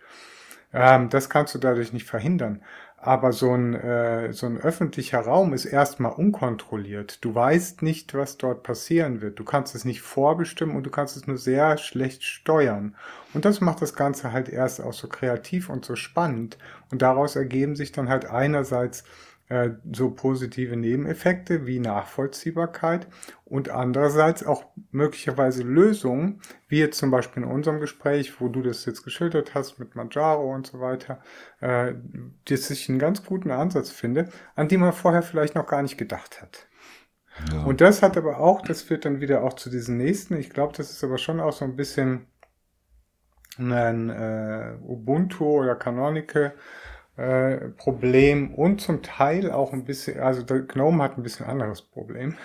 Ähm, das kannst du dadurch nicht verhindern. Aber so ein, äh, so ein öffentlicher Raum ist erstmal unkontrolliert. Du weißt nicht, was dort passieren wird. Du kannst es nicht vorbestimmen und du kannst es nur sehr schlecht steuern. Und das macht das Ganze halt erst auch so kreativ und so spannend. Und daraus ergeben sich dann halt einerseits äh, so positive Nebeneffekte wie Nachvollziehbarkeit und andererseits auch möglicherweise Lösungen, wie jetzt zum Beispiel in unserem Gespräch, wo du das jetzt geschildert hast mit Manjaro und so weiter, äh, dass ich einen ganz guten Ansatz finde, an die man vorher vielleicht noch gar nicht gedacht hat. Ja. Und das hat aber auch, das führt dann wieder auch zu diesen nächsten, ich glaube, das ist aber schon auch so ein bisschen ein äh, Ubuntu oder Canonical äh, Problem und zum Teil auch ein bisschen, also der Gnome hat ein bisschen anderes Problem.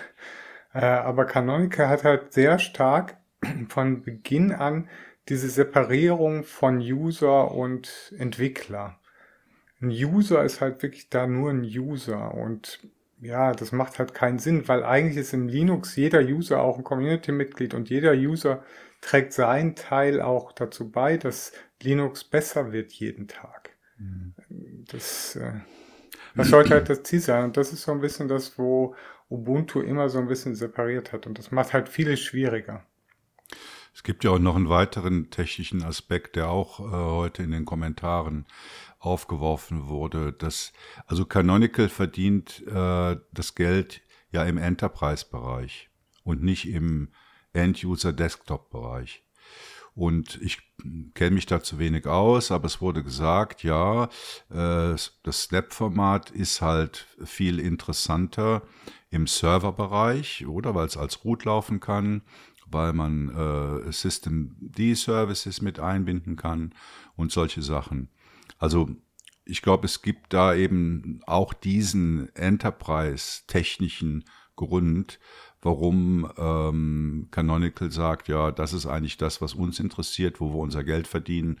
Äh, aber Canonical hat halt sehr stark von Beginn an diese Separierung von User und Entwickler. Ein User ist halt wirklich da nur ein User und ja, das macht halt keinen Sinn, weil eigentlich ist im Linux jeder User auch ein Community-Mitglied und jeder User trägt seinen Teil auch dazu bei, dass Linux besser wird jeden Tag. Mhm. Das, äh, das sollte halt das Ziel sein. Und das ist so ein bisschen das, wo Ubuntu immer so ein bisschen separiert hat. Und das macht halt vieles schwieriger. Es gibt ja auch noch einen weiteren technischen Aspekt, der auch äh, heute in den Kommentaren aufgeworfen wurde. Dass, also Canonical verdient äh, das Geld ja im Enterprise-Bereich und nicht im End-User-Desktop-Bereich. Und ich kenne mich da zu wenig aus, aber es wurde gesagt, ja, äh, das Snap-Format ist halt viel interessanter im Serverbereich, oder weil es als Root laufen kann, weil man äh, System D-Services mit einbinden kann und solche Sachen. Also ich glaube, es gibt da eben auch diesen Enterprise-technischen Grund, warum ähm, Canonical sagt, ja, das ist eigentlich das, was uns interessiert, wo wir unser Geld verdienen.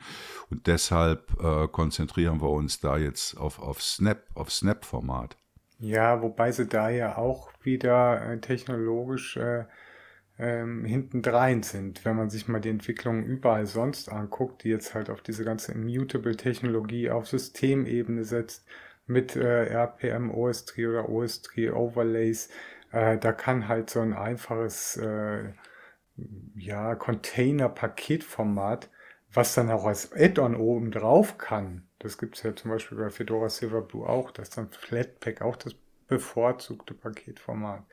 Und deshalb äh, konzentrieren wir uns da jetzt auf, auf Snap, auf Snap-Format. Ja, wobei sie da ja auch wieder äh, technologisch äh, ähm, hintendrein sind, wenn man sich mal die Entwicklung überall sonst anguckt, die jetzt halt auf diese ganze Immutable-Technologie auf Systemebene setzt, mit äh, RPM, OS3 oder OS3 Overlays, äh, da kann halt so ein einfaches äh, ja, Container-Paketformat, was dann auch als Add-on oben drauf kann, das gibt es ja zum Beispiel bei Fedora Silverblue auch, das ist dann Flatpak auch das bevorzugte Paketformat.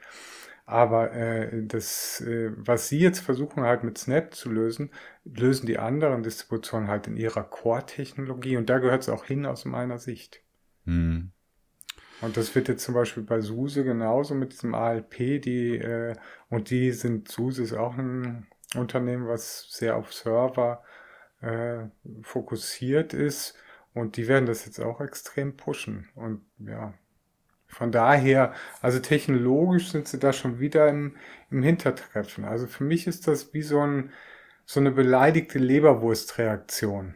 Aber äh, das, äh, was sie jetzt versuchen halt mit Snap zu lösen, lösen die anderen Distributionen halt in ihrer Core-Technologie und da gehört es auch hin aus meiner Sicht. Mhm. Und das wird jetzt zum Beispiel bei SUSE genauso mit diesem ALP, die, äh, und die sind, SUSE ist auch ein Unternehmen, was sehr auf Server äh, fokussiert ist. Und die werden das jetzt auch extrem pushen. Und ja, von daher, also technologisch sind sie da schon wieder im, im Hintertreffen. Also für mich ist das wie so, ein, so eine beleidigte Leberwurstreaktion.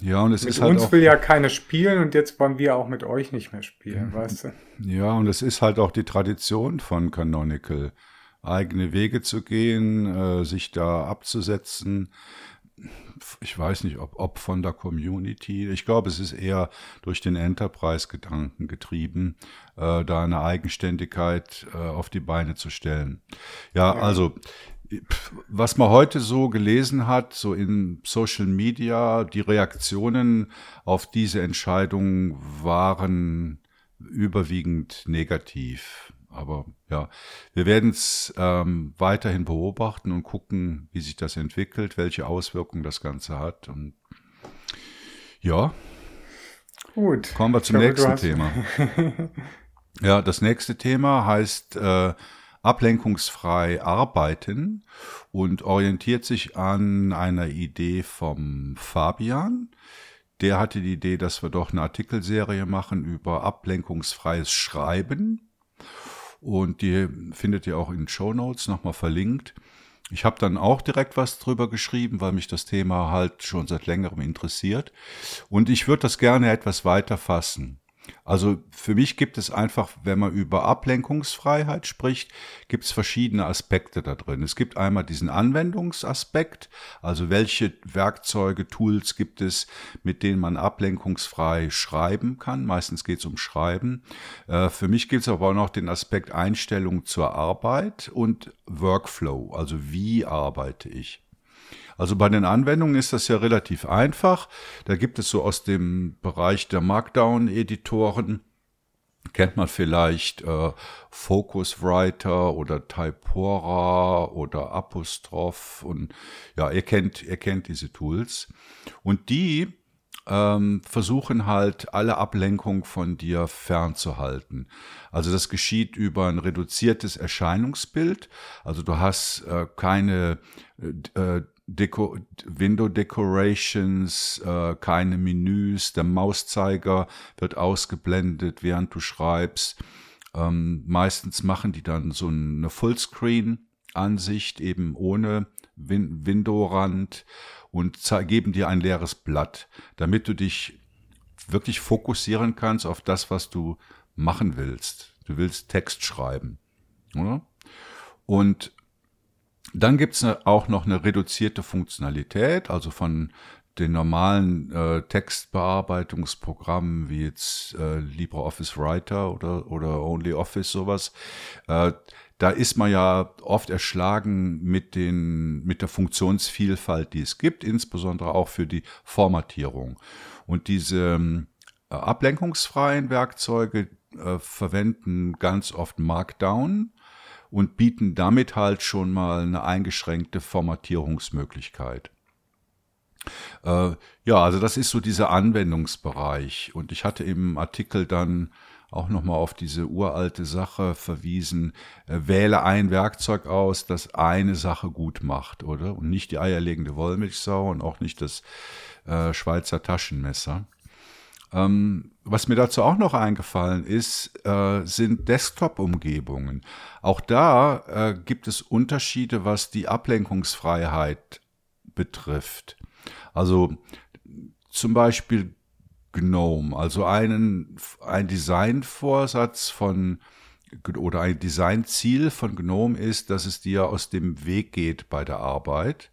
Ja, und es mit ist halt. Mit uns will ja keiner spielen und jetzt wollen wir auch mit euch nicht mehr spielen, weißt du? Ja, und es ist halt auch die Tradition von Canonical, eigene Wege zu gehen, äh, sich da abzusetzen ich weiß nicht, ob, ob von der Community. Ich glaube, es ist eher durch den Enterprise-Gedanken getrieben, äh, da eine Eigenständigkeit äh, auf die Beine zu stellen. Ja, ja, also was man heute so gelesen hat, so in Social Media, die Reaktionen auf diese Entscheidung waren überwiegend negativ. Aber ja, wir werden es ähm, weiterhin beobachten und gucken, wie sich das entwickelt, welche Auswirkungen das Ganze hat. Und ja. Gut. Kommen wir zum glaube, nächsten Thema. ja, das nächste Thema heißt äh, ablenkungsfrei arbeiten und orientiert sich an einer Idee vom Fabian. Der hatte die Idee, dass wir doch eine Artikelserie machen über ablenkungsfreies Schreiben. Und die findet ihr auch in den Show Notes nochmal verlinkt. Ich habe dann auch direkt was drüber geschrieben, weil mich das Thema halt schon seit längerem interessiert. Und ich würde das gerne etwas weiter fassen. Also für mich gibt es einfach, wenn man über Ablenkungsfreiheit spricht, gibt es verschiedene Aspekte da drin. Es gibt einmal diesen Anwendungsaspekt, also welche Werkzeuge, Tools gibt es, mit denen man ablenkungsfrei schreiben kann. Meistens geht es um Schreiben. Äh, für mich gibt es aber auch noch den Aspekt Einstellung zur Arbeit und Workflow, also wie arbeite ich. Also bei den Anwendungen ist das ja relativ einfach. Da gibt es so aus dem Bereich der Markdown-Editoren, kennt man vielleicht äh, Focuswriter oder Typora oder Apostroph und ja, ihr kennt, ihr kennt diese Tools. Und die ähm, versuchen halt alle Ablenkung von dir fernzuhalten. Also das geschieht über ein reduziertes Erscheinungsbild. Also du hast äh, keine äh, Deko Window Decorations, äh, keine Menüs, der Mauszeiger wird ausgeblendet, während du schreibst. Ähm, meistens machen die dann so eine Fullscreen-Ansicht, eben ohne Win Window-Rand und geben dir ein leeres Blatt, damit du dich wirklich fokussieren kannst auf das, was du machen willst. Du willst Text schreiben. Oder? Und dann gibt's ne, auch noch eine reduzierte Funktionalität, also von den normalen äh, Textbearbeitungsprogrammen wie jetzt äh, LibreOffice Writer oder, oder OnlyOffice sowas. Äh, da ist man ja oft erschlagen mit den, mit der Funktionsvielfalt, die es gibt, insbesondere auch für die Formatierung. Und diese äh, ablenkungsfreien Werkzeuge äh, verwenden ganz oft Markdown und bieten damit halt schon mal eine eingeschränkte Formatierungsmöglichkeit. Äh, ja, also das ist so dieser Anwendungsbereich. Und ich hatte im Artikel dann auch nochmal auf diese uralte Sache verwiesen, äh, wähle ein Werkzeug aus, das eine Sache gut macht, oder? Und nicht die eierlegende Wollmilchsau und auch nicht das äh, Schweizer Taschenmesser. Ähm, was mir dazu auch noch eingefallen ist, äh, sind Desktop-Umgebungen. Auch da äh, gibt es Unterschiede, was die Ablenkungsfreiheit betrifft. Also zum Beispiel GNOME, also einen, ein Designvorsatz von oder ein Designziel von GNOME ist, dass es dir aus dem Weg geht bei der Arbeit.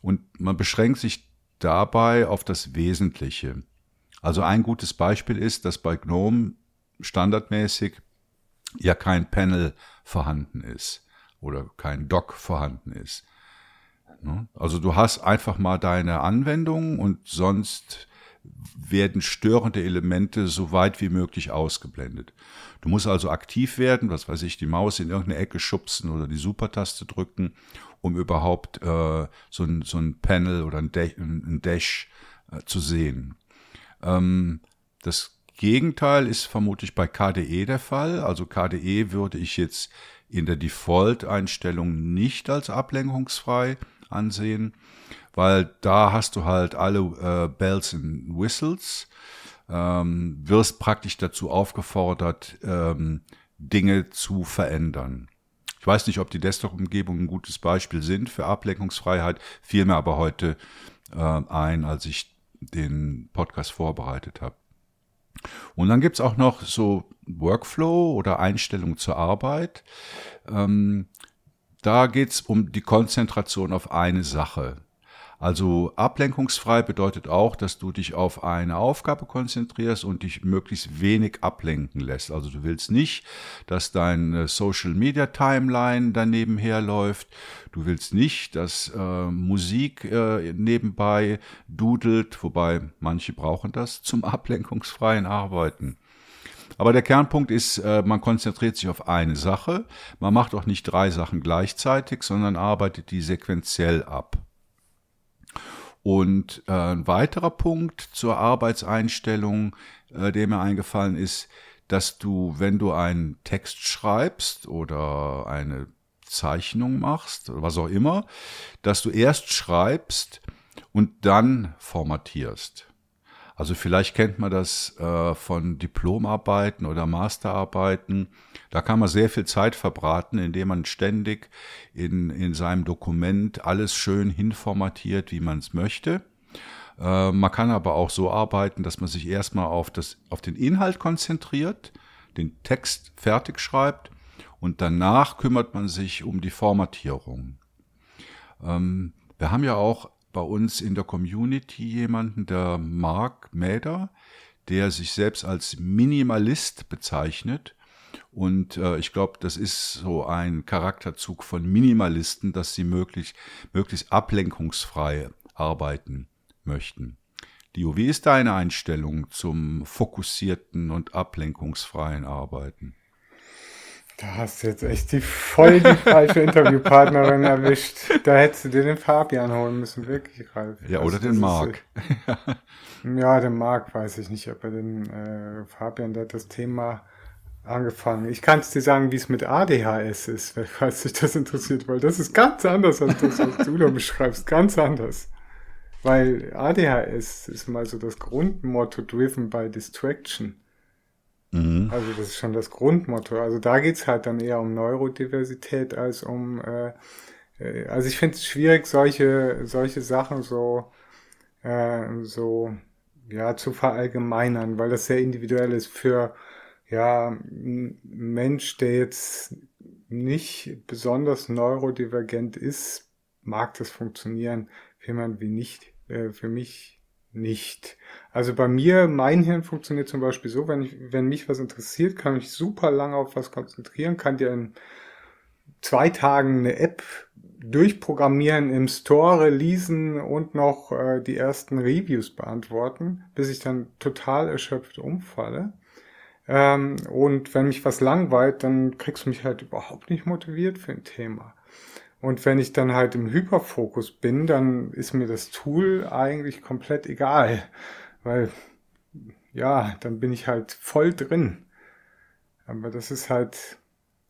Und man beschränkt sich dabei auf das Wesentliche. Also ein gutes Beispiel ist, dass bei GNOME standardmäßig ja kein Panel vorhanden ist oder kein Dock vorhanden ist. Ne? Also du hast einfach mal deine Anwendung und sonst werden störende Elemente so weit wie möglich ausgeblendet. Du musst also aktiv werden, was weiß ich, die Maus in irgendeine Ecke schubsen oder die Supertaste drücken, um überhaupt äh, so, ein, so ein Panel oder ein, Dash, ein Dash äh, zu sehen. Ähm, das Gegenteil ist vermutlich bei KDE der Fall. Also KDE würde ich jetzt in der Default-Einstellung nicht als ablenkungsfrei ansehen, weil da hast du halt alle äh, Bells and Whistles, ähm, wirst praktisch dazu aufgefordert, ähm, Dinge zu verändern. Ich weiß nicht, ob die Desktop-Umgebungen ein gutes Beispiel sind für Ablenkungsfreiheit, fiel mir aber heute äh, ein, als ich den Podcast vorbereitet habe. Und dann gibt's auch noch so Workflow oder Einstellung zur Arbeit. Ähm, da geht's um die Konzentration auf eine Sache. Also ablenkungsfrei bedeutet auch, dass du dich auf eine Aufgabe konzentrierst und dich möglichst wenig ablenken lässt. Also du willst nicht, dass dein Social Media Timeline daneben herläuft. Du willst nicht, dass äh, Musik äh, nebenbei dudelt, wobei manche brauchen das zum ablenkungsfreien Arbeiten. Aber der Kernpunkt ist, äh, man konzentriert sich auf eine Sache. Man macht auch nicht drei Sachen gleichzeitig, sondern arbeitet die sequenziell ab. Und äh, ein weiterer Punkt zur Arbeitseinstellung, äh, der mir eingefallen ist, dass du, wenn du einen Text schreibst oder eine Zeichnung machst oder was auch immer, dass du erst schreibst und dann formatierst. Also vielleicht kennt man das äh, von Diplomarbeiten oder Masterarbeiten. Da kann man sehr viel Zeit verbraten, indem man ständig in, in seinem Dokument alles schön hinformatiert, wie man es möchte. Äh, man kann aber auch so arbeiten, dass man sich erstmal auf, das, auf den Inhalt konzentriert, den Text fertig schreibt und danach kümmert man sich um die Formatierung. Ähm, wir haben ja auch bei uns in der Community jemanden, der Mark Mäder, der sich selbst als Minimalist bezeichnet. Und äh, ich glaube, das ist so ein Charakterzug von Minimalisten, dass sie möglichst, möglichst ablenkungsfrei arbeiten möchten. Dio, wie ist deine Einstellung zum fokussierten und ablenkungsfreien Arbeiten? Da hast du jetzt echt die voll die falsche Interviewpartnerin erwischt. Da hättest du dir den Fabian holen müssen, wirklich, Ralf. Ja, oder also, den Marc. ja, den Marc weiß ich nicht, aber den äh, Fabian, der hat das Thema angefangen. Ich kann es dir sagen, wie es mit ADHS ist, falls dich das interessiert, weil das ist ganz anders als das, was du da beschreibst. Ganz anders. Weil ADHS ist mal so das Grundmotto driven by distraction. Mhm. Also das ist schon das Grundmotto. Also da geht's halt dann eher um Neurodiversität als um, äh, äh also ich finde es schwierig, solche, solche Sachen so, äh, so ja, zu verallgemeinern, weil das sehr individuell ist. Für ja, ein Mensch, der jetzt nicht besonders neurodivergent ist, mag das funktionieren. Für jemanden wie nicht, äh, für mich nicht. Also bei mir, mein Hirn funktioniert zum Beispiel so, wenn ich, wenn mich was interessiert, kann ich super lange auf was konzentrieren, kann dir in zwei Tagen eine App durchprogrammieren, im Store releasen und noch äh, die ersten Reviews beantworten, bis ich dann total erschöpft umfalle. Ähm, und wenn mich was langweilt, dann kriegst du mich halt überhaupt nicht motiviert für ein Thema. Und wenn ich dann halt im Hyperfokus bin, dann ist mir das Tool eigentlich komplett egal. Weil, ja, dann bin ich halt voll drin. Aber das ist halt,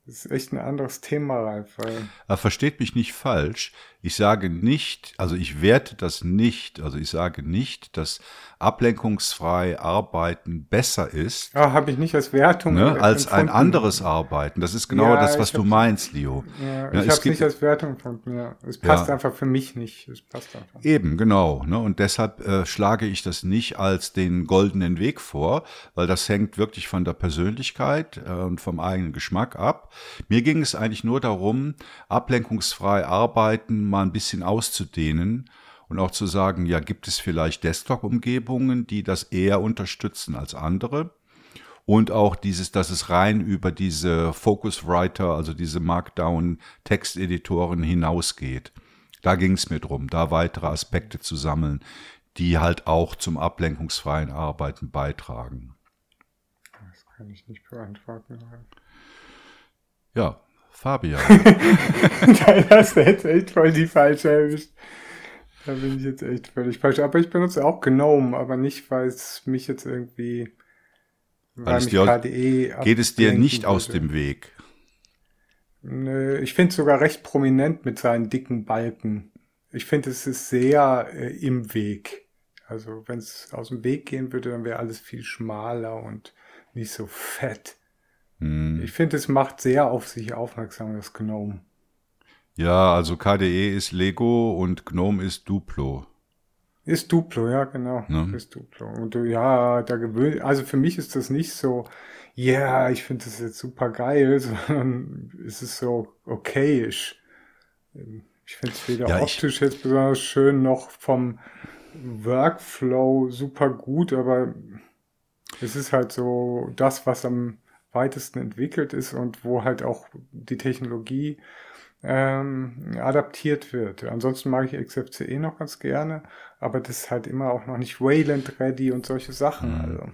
das ist echt ein anderes Thema, Ralf. Weil versteht mich nicht falsch. Ich sage nicht, also ich werte das nicht, also ich sage nicht, dass ablenkungsfrei Arbeiten besser ist. Ja, habe ich nicht als Wertung. Ne, als empfunden. ein anderes Arbeiten. Das ist genau ja, das, was du meinst, Leo. Ja, ja ich habe es nicht als Wertung empfunden. Ja. Es passt einfach für mich nicht. Es passt einfach. Eben, genau. Ne, und deshalb äh, schlage ich das nicht als den goldenen Weg vor, weil das hängt wirklich von der Persönlichkeit äh, und vom eigenen Geschmack ab. Mir ging es eigentlich nur darum, ablenkungsfrei arbeiten mal ein bisschen auszudehnen und auch zu sagen, ja, gibt es vielleicht Desktop-Umgebungen, die das eher unterstützen als andere? Und auch dieses, dass es rein über diese Focuswriter, also diese Markdown-Texteditoren hinausgeht. Da ging es mir drum, da weitere Aspekte zu sammeln, die halt auch zum ablenkungsfreien Arbeiten beitragen. Das kann ich nicht beantworten. Ja, Fabian. das ist jetzt echt voll die falsche erwischt. Da bin ich jetzt echt völlig falsch. Aber ich benutze auch Gnome, aber nicht, weil es mich jetzt irgendwie. Weil, es KDE geht es dir nicht würde. aus dem Weg? Nö, ich finde es sogar recht prominent mit seinen dicken Balken. Ich finde, es ist sehr äh, im Weg. Also, wenn es aus dem Weg gehen würde, dann wäre alles viel schmaler und nicht so fett. Hm. Ich finde, es macht sehr auf sich aufmerksam, das Gnome. Ja, also KDE ist Lego und Gnome ist Duplo. Ist Duplo, ja, genau. Ne? Ist Duplo. Und ja, da gewöhnt, also für mich ist das nicht so, ja, yeah, ich finde das jetzt super geil, sondern es ist so okayisch. Ich finde es weder ja, optisch jetzt besonders schön noch vom Workflow super gut, aber es ist halt so das, was am weitesten entwickelt ist und wo halt auch die Technologie ähm, adaptiert wird. Ansonsten mag ich XFCE noch ganz gerne, aber das ist halt immer auch noch nicht Wayland ready und solche Sachen. Mhm. Also.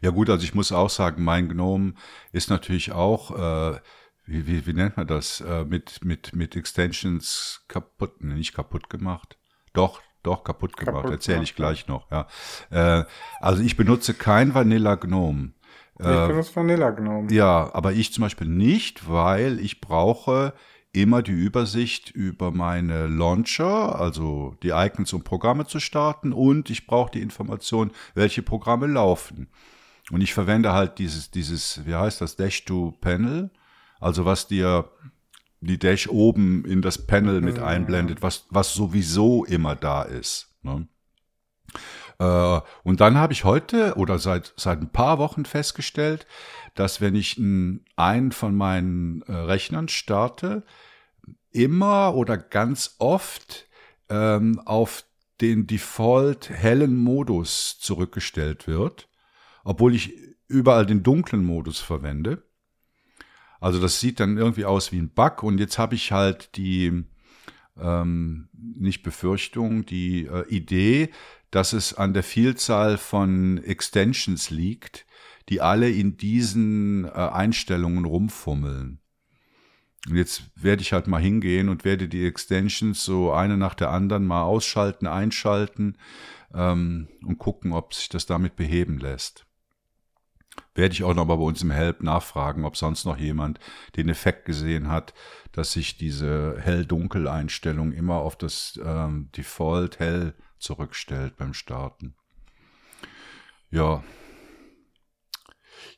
Ja gut, also ich muss auch sagen, mein Gnome ist natürlich auch, äh, wie, wie, wie nennt man das, äh, mit, mit, mit Extensions kaputt, nicht kaputt gemacht. Doch, doch, kaputt gemacht, erzähle ich gleich noch. Ja. Äh, also ich benutze kein Vanilla Gnome. Ich äh, benutze Vanilla Gnome. Ja, aber ich zum Beispiel nicht, weil ich brauche immer die Übersicht über meine Launcher, also die Icons, um Programme zu starten und ich brauche die Information, welche Programme laufen. Und ich verwende halt dieses, dieses, wie heißt das, Dash-to-Panel, also was dir die Dash oben in das Panel mit einblendet, was, was sowieso immer da ist. Ne? Äh, und dann habe ich heute oder seit, seit ein paar Wochen festgestellt, dass wenn ich einen von meinen äh, Rechnern starte, immer oder ganz oft ähm, auf den Default hellen Modus zurückgestellt wird, obwohl ich überall den dunklen Modus verwende. Also das sieht dann irgendwie aus wie ein Bug und jetzt habe ich halt die ähm, nicht Befürchtung, die äh, Idee, dass es an der Vielzahl von Extensions liegt, die alle in diesen äh, Einstellungen rumfummeln. Und jetzt werde ich halt mal hingehen und werde die Extensions so eine nach der anderen mal ausschalten, einschalten ähm, und gucken, ob sich das damit beheben lässt. Werde ich auch noch mal bei uns im Help nachfragen, ob sonst noch jemand den Effekt gesehen hat, dass sich diese Hell-Dunkel-Einstellung immer auf das ähm, Default Hell zurückstellt beim Starten. Ja.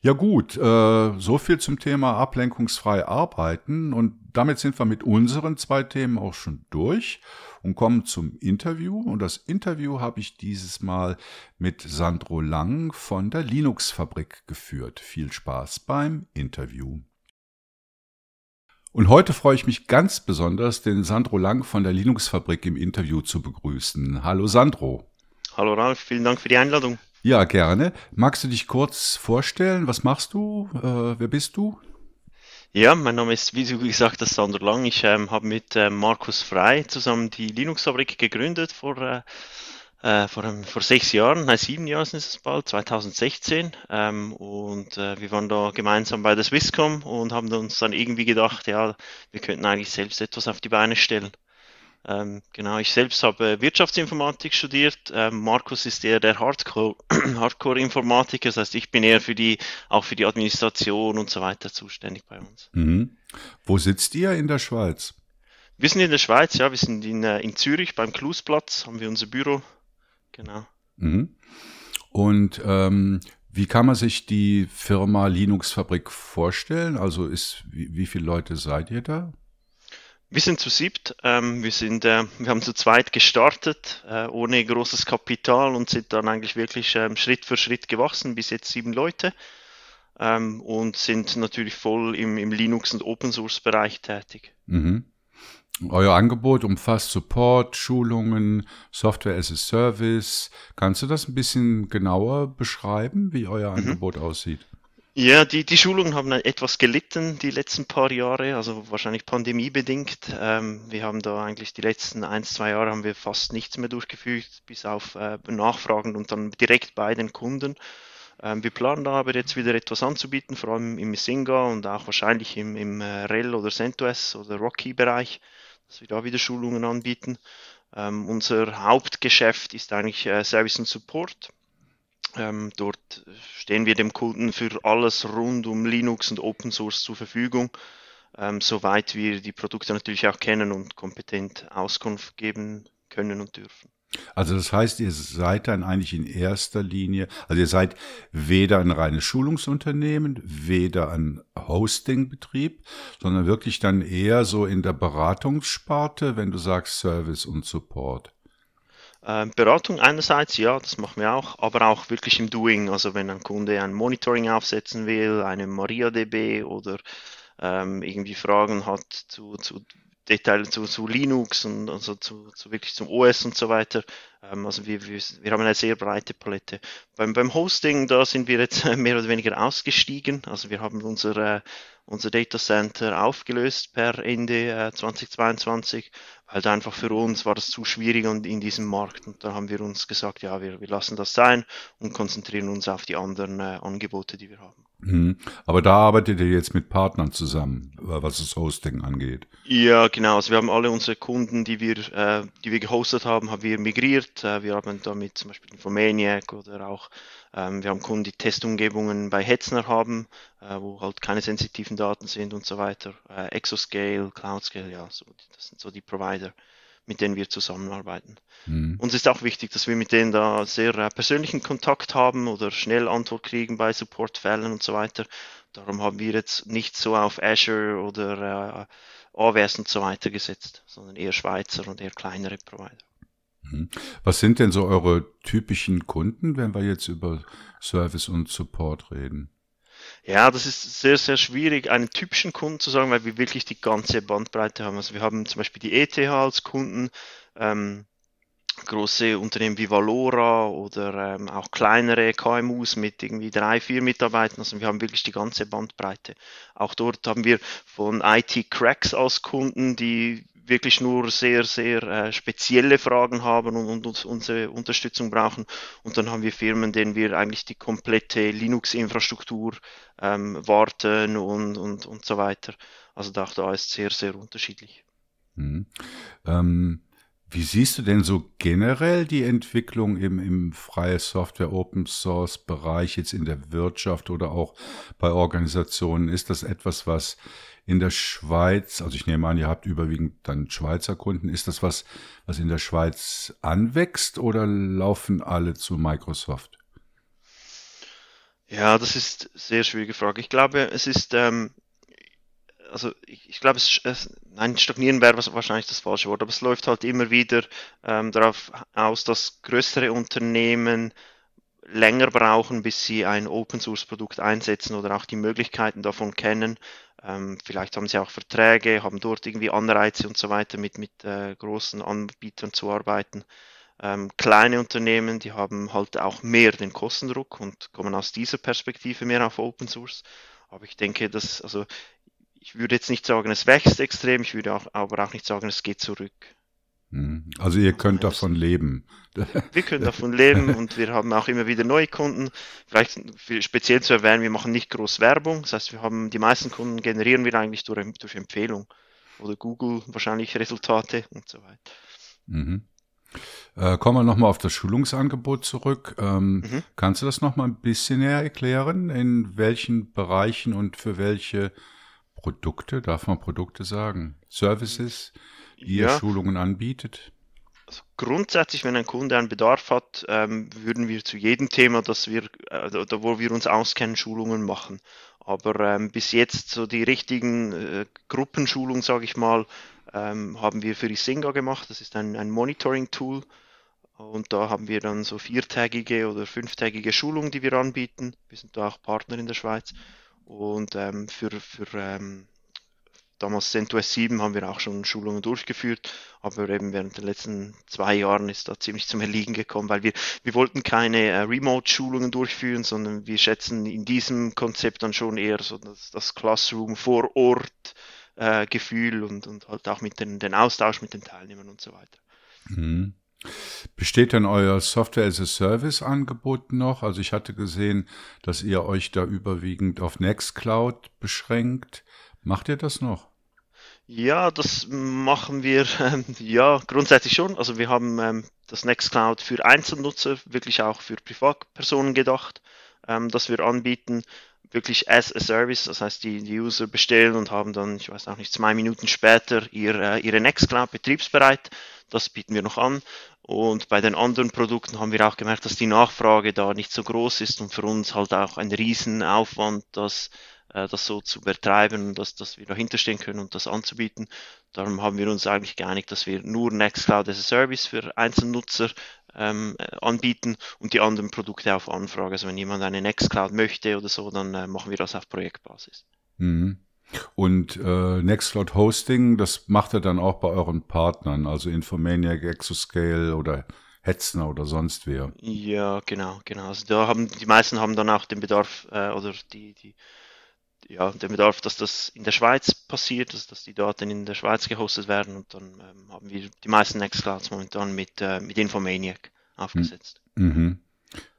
Ja gut, äh, so viel zum Thema ablenkungsfrei arbeiten und damit sind wir mit unseren zwei Themen auch schon durch und kommen zum Interview. Und das Interview habe ich dieses Mal mit Sandro Lang von der Linux-Fabrik geführt. Viel Spaß beim Interview. Und heute freue ich mich ganz besonders, den Sandro Lang von der Linux-Fabrik im Interview zu begrüßen. Hallo Sandro. Hallo Ralf, vielen Dank für die Einladung. Ja, gerne. Magst du dich kurz vorstellen? Was machst du? Äh, wer bist du? Ja, mein Name ist, wie du gesagt hast, Sandro Lang. Ich ähm, habe mit äh, Markus Frei zusammen die Linux-Fabrik gegründet vor äh, äh, vor, vor sechs Jahren, nein, sieben Jahren ist es bald, 2016. Ähm, und äh, wir waren da gemeinsam bei der Swisscom und haben uns dann irgendwie gedacht, ja, wir könnten eigentlich selbst etwas auf die Beine stellen. Ähm, genau, ich selbst habe Wirtschaftsinformatik studiert. Ähm, Markus ist eher der Hardcore-Informatiker, das heißt, ich bin eher für die, auch für die Administration und so weiter zuständig bei uns. Mhm. Wo sitzt ihr in der Schweiz? Wir sind in der Schweiz, ja, wir sind in, äh, in Zürich beim Klusplatz, haben wir unser Büro genau. Mhm. Und ähm, wie kann man sich die Firma Linux Fabrik vorstellen? Also ist, wie, wie viele Leute seid ihr da? Wir sind zu siebt. Ähm, wir, sind, äh, wir haben zu zweit gestartet, äh, ohne großes Kapital und sind dann eigentlich wirklich ähm, Schritt für Schritt gewachsen, bis jetzt sieben Leute. Ähm, und sind natürlich voll im, im Linux- und Open-Source-Bereich tätig. Mhm. Euer Angebot umfasst Support, Schulungen, Software as a Service. Kannst du das ein bisschen genauer beschreiben, wie euer mhm. Angebot aussieht? Ja, die, die Schulungen haben etwas gelitten die letzten paar Jahre, also wahrscheinlich pandemiebedingt. Ähm, wir haben da eigentlich die letzten ein, zwei Jahre haben wir fast nichts mehr durchgeführt, bis auf äh, Nachfragen und dann direkt bei den Kunden. Ähm, wir planen da aber jetzt wieder etwas anzubieten, vor allem im Singa und auch wahrscheinlich im, im äh, REL oder CentOS oder Rocky-Bereich dass wir da wieder Schulungen anbieten. Ähm, unser Hauptgeschäft ist eigentlich äh, Service und Support. Ähm, dort stehen wir dem Kunden für alles rund um Linux und Open Source zur Verfügung, ähm, soweit wir die Produkte natürlich auch kennen und kompetent Auskunft geben können und dürfen. Also das heißt, ihr seid dann eigentlich in erster Linie, also ihr seid weder ein reines Schulungsunternehmen, weder ein Hostingbetrieb, sondern wirklich dann eher so in der Beratungssparte, wenn du sagst Service und Support. Ähm, Beratung einerseits, ja, das machen wir auch, aber auch wirklich im Doing. Also wenn ein Kunde ein Monitoring aufsetzen will, eine MariaDB oder ähm, irgendwie Fragen hat zu, zu Detail zu, zu Linux und also zu, zu, wirklich zum OS und so weiter. Ähm, also wir, wir, wir haben eine sehr breite Palette. Beim, beim Hosting, da sind wir jetzt mehr oder weniger ausgestiegen. Also wir haben unser, äh, unser Data Center aufgelöst per Ende äh, 2022, weil da einfach für uns war das zu schwierig und in diesem Markt. Und da haben wir uns gesagt, ja, wir, wir lassen das sein und konzentrieren uns auf die anderen äh, Angebote, die wir haben. Mhm. Aber da arbeitet ihr jetzt mit Partnern zusammen, was das Hosting angeht. Ja, genau. Also wir haben alle unsere Kunden, die wir, äh, die wir gehostet haben, haben wir migriert. Äh, wir haben damit zum Beispiel Infomaniac oder auch, ähm, wir haben Kunden, die Testumgebungen bei Hetzner haben, äh, wo halt keine sensitiven Daten sind und so weiter. Äh, Exoscale, Cloudscale, ja, so, das sind so die Provider mit denen wir zusammenarbeiten. Mhm. Uns ist auch wichtig, dass wir mit denen da sehr äh, persönlichen Kontakt haben oder schnell Antwort kriegen bei Supportfällen und so weiter. Darum haben wir jetzt nicht so auf Azure oder äh, AWS und so weiter gesetzt, sondern eher Schweizer und eher kleinere Provider. Mhm. Was sind denn so eure typischen Kunden, wenn wir jetzt über Service und Support reden? Ja, das ist sehr, sehr schwierig, einen typischen Kunden zu sagen, weil wir wirklich die ganze Bandbreite haben. Also wir haben zum Beispiel die ETH als Kunden, ähm, große Unternehmen wie Valora oder ähm, auch kleinere KMUs mit irgendwie drei, vier Mitarbeitern. Also wir haben wirklich die ganze Bandbreite. Auch dort haben wir von IT-Cracks als Kunden, die wirklich nur sehr, sehr äh, spezielle Fragen haben und, und, unsere Unterstützung brauchen. Und dann haben wir Firmen, denen wir eigentlich die komplette Linux-Infrastruktur ähm, warten und, und, und so weiter. Also auch da ist sehr, sehr unterschiedlich. Hm. Ähm, wie siehst du denn so generell die Entwicklung im, im freie Software Open Source Bereich jetzt in der Wirtschaft oder auch bei Organisationen? Ist das etwas, was in der Schweiz, also ich nehme an, ihr habt überwiegend dann Schweizer Kunden, ist das was, was in der Schweiz anwächst oder laufen alle zu Microsoft? Ja, das ist eine sehr schwierige Frage. Ich glaube, es ist, ähm, also ich, ich glaube, es, es, nein, stagnieren wäre wahrscheinlich das falsche Wort, aber es läuft halt immer wieder ähm, darauf aus, dass größere Unternehmen länger brauchen, bis sie ein Open Source Produkt einsetzen oder auch die Möglichkeiten davon kennen. Ähm, vielleicht haben sie auch Verträge, haben dort irgendwie Anreize und so weiter, mit, mit äh, großen Anbietern zu arbeiten. Ähm, kleine Unternehmen, die haben halt auch mehr den Kostendruck und kommen aus dieser Perspektive mehr auf Open Source. Aber ich denke, dass, also ich würde jetzt nicht sagen, es wächst extrem, ich würde auch, aber auch nicht sagen, es geht zurück. Hm. Also ihr könnt davon leben. Wir können davon leben und wir haben auch immer wieder neue Kunden. Vielleicht speziell zu erwähnen, wir machen nicht groß Werbung. Das heißt, wir haben die meisten Kunden generieren wir eigentlich durch, durch Empfehlung oder Google wahrscheinlich Resultate und so weiter. Mhm. Äh, kommen wir nochmal auf das Schulungsangebot zurück. Ähm, mhm. Kannst du das nochmal ein bisschen näher erklären? In welchen Bereichen und für welche Produkte, darf man Produkte sagen? Services? ihr ja. Schulungen anbietet? Also grundsätzlich, wenn ein Kunde einen Bedarf hat, ähm, würden wir zu jedem Thema, das wir, äh, wo wir uns auskennen, Schulungen machen. Aber ähm, bis jetzt so die richtigen äh, Gruppenschulungen, sage ich mal, ähm, haben wir für Isinga gemacht. Das ist ein, ein Monitoring-Tool. Und da haben wir dann so viertägige oder fünftägige Schulungen, die wir anbieten. Wir sind da auch Partner in der Schweiz. Und ähm, für, für ähm, damals CentOS 7 haben wir auch schon Schulungen durchgeführt, aber eben während den letzten zwei Jahren ist da ziemlich zum Erliegen gekommen, weil wir, wir wollten keine äh, Remote-Schulungen durchführen, sondern wir schätzen in diesem Konzept dann schon eher so das, das Classroom vor Ort äh, Gefühl und, und halt auch mit den, den Austausch mit den Teilnehmern und so weiter. Mhm. Besteht denn euer Software as a Service Angebot noch? Also ich hatte gesehen, dass ihr euch da überwiegend auf Nextcloud beschränkt. Macht ihr das noch? Ja, das machen wir ähm, ja grundsätzlich schon. Also wir haben ähm, das Nextcloud für Einzelnutzer, wirklich auch für Privatpersonen gedacht, ähm, dass wir anbieten, wirklich as a Service. Das heißt, die, die User bestellen und haben dann, ich weiß auch nicht, zwei Minuten später ihr, äh, ihre Nextcloud betriebsbereit. Das bieten wir noch an. Und bei den anderen Produkten haben wir auch gemerkt, dass die Nachfrage da nicht so groß ist und für uns halt auch ein Riesenaufwand, das äh, das so zu betreiben, dass, dass wir dahinter stehen können und das anzubieten. Darum haben wir uns eigentlich geeinigt, dass wir nur Nextcloud as a Service für Einzelnutzer ähm, äh, anbieten und die anderen Produkte auf Anfrage. Also wenn jemand eine Nextcloud möchte oder so, dann äh, machen wir das auf Projektbasis. Mhm. Und äh, Nextcloud Hosting, das macht er dann auch bei euren Partnern, also Infomaniac, Exoscale oder Hetzner oder sonst wer. Ja, genau, genau. Also da haben die meisten haben dann auch den Bedarf äh, oder die, die ja, der Bedarf, dass das in der Schweiz passiert, dass, dass die Daten in der Schweiz gehostet werden und dann ähm, haben wir die meisten Nextclouds momentan mit, äh, mit Infomaniac aufgesetzt. Mhm.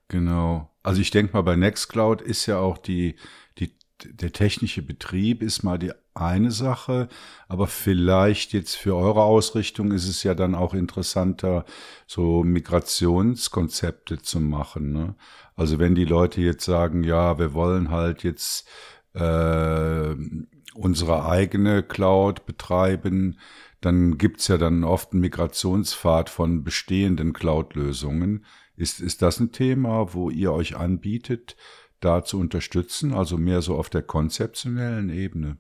Genau. Also ich denke mal, bei Nextcloud ist ja auch die, die, der technische Betrieb ist mal die eine Sache, aber vielleicht jetzt für eure Ausrichtung ist es ja dann auch interessanter, so Migrationskonzepte zu machen. Ne? Also wenn die Leute jetzt sagen, ja, wir wollen halt jetzt äh, unsere eigene Cloud betreiben, dann gibt's ja dann oft einen Migrationspfad von bestehenden Cloud-Lösungen. Ist, ist das ein Thema, wo ihr euch anbietet, da zu unterstützen, also mehr so auf der konzeptionellen Ebene?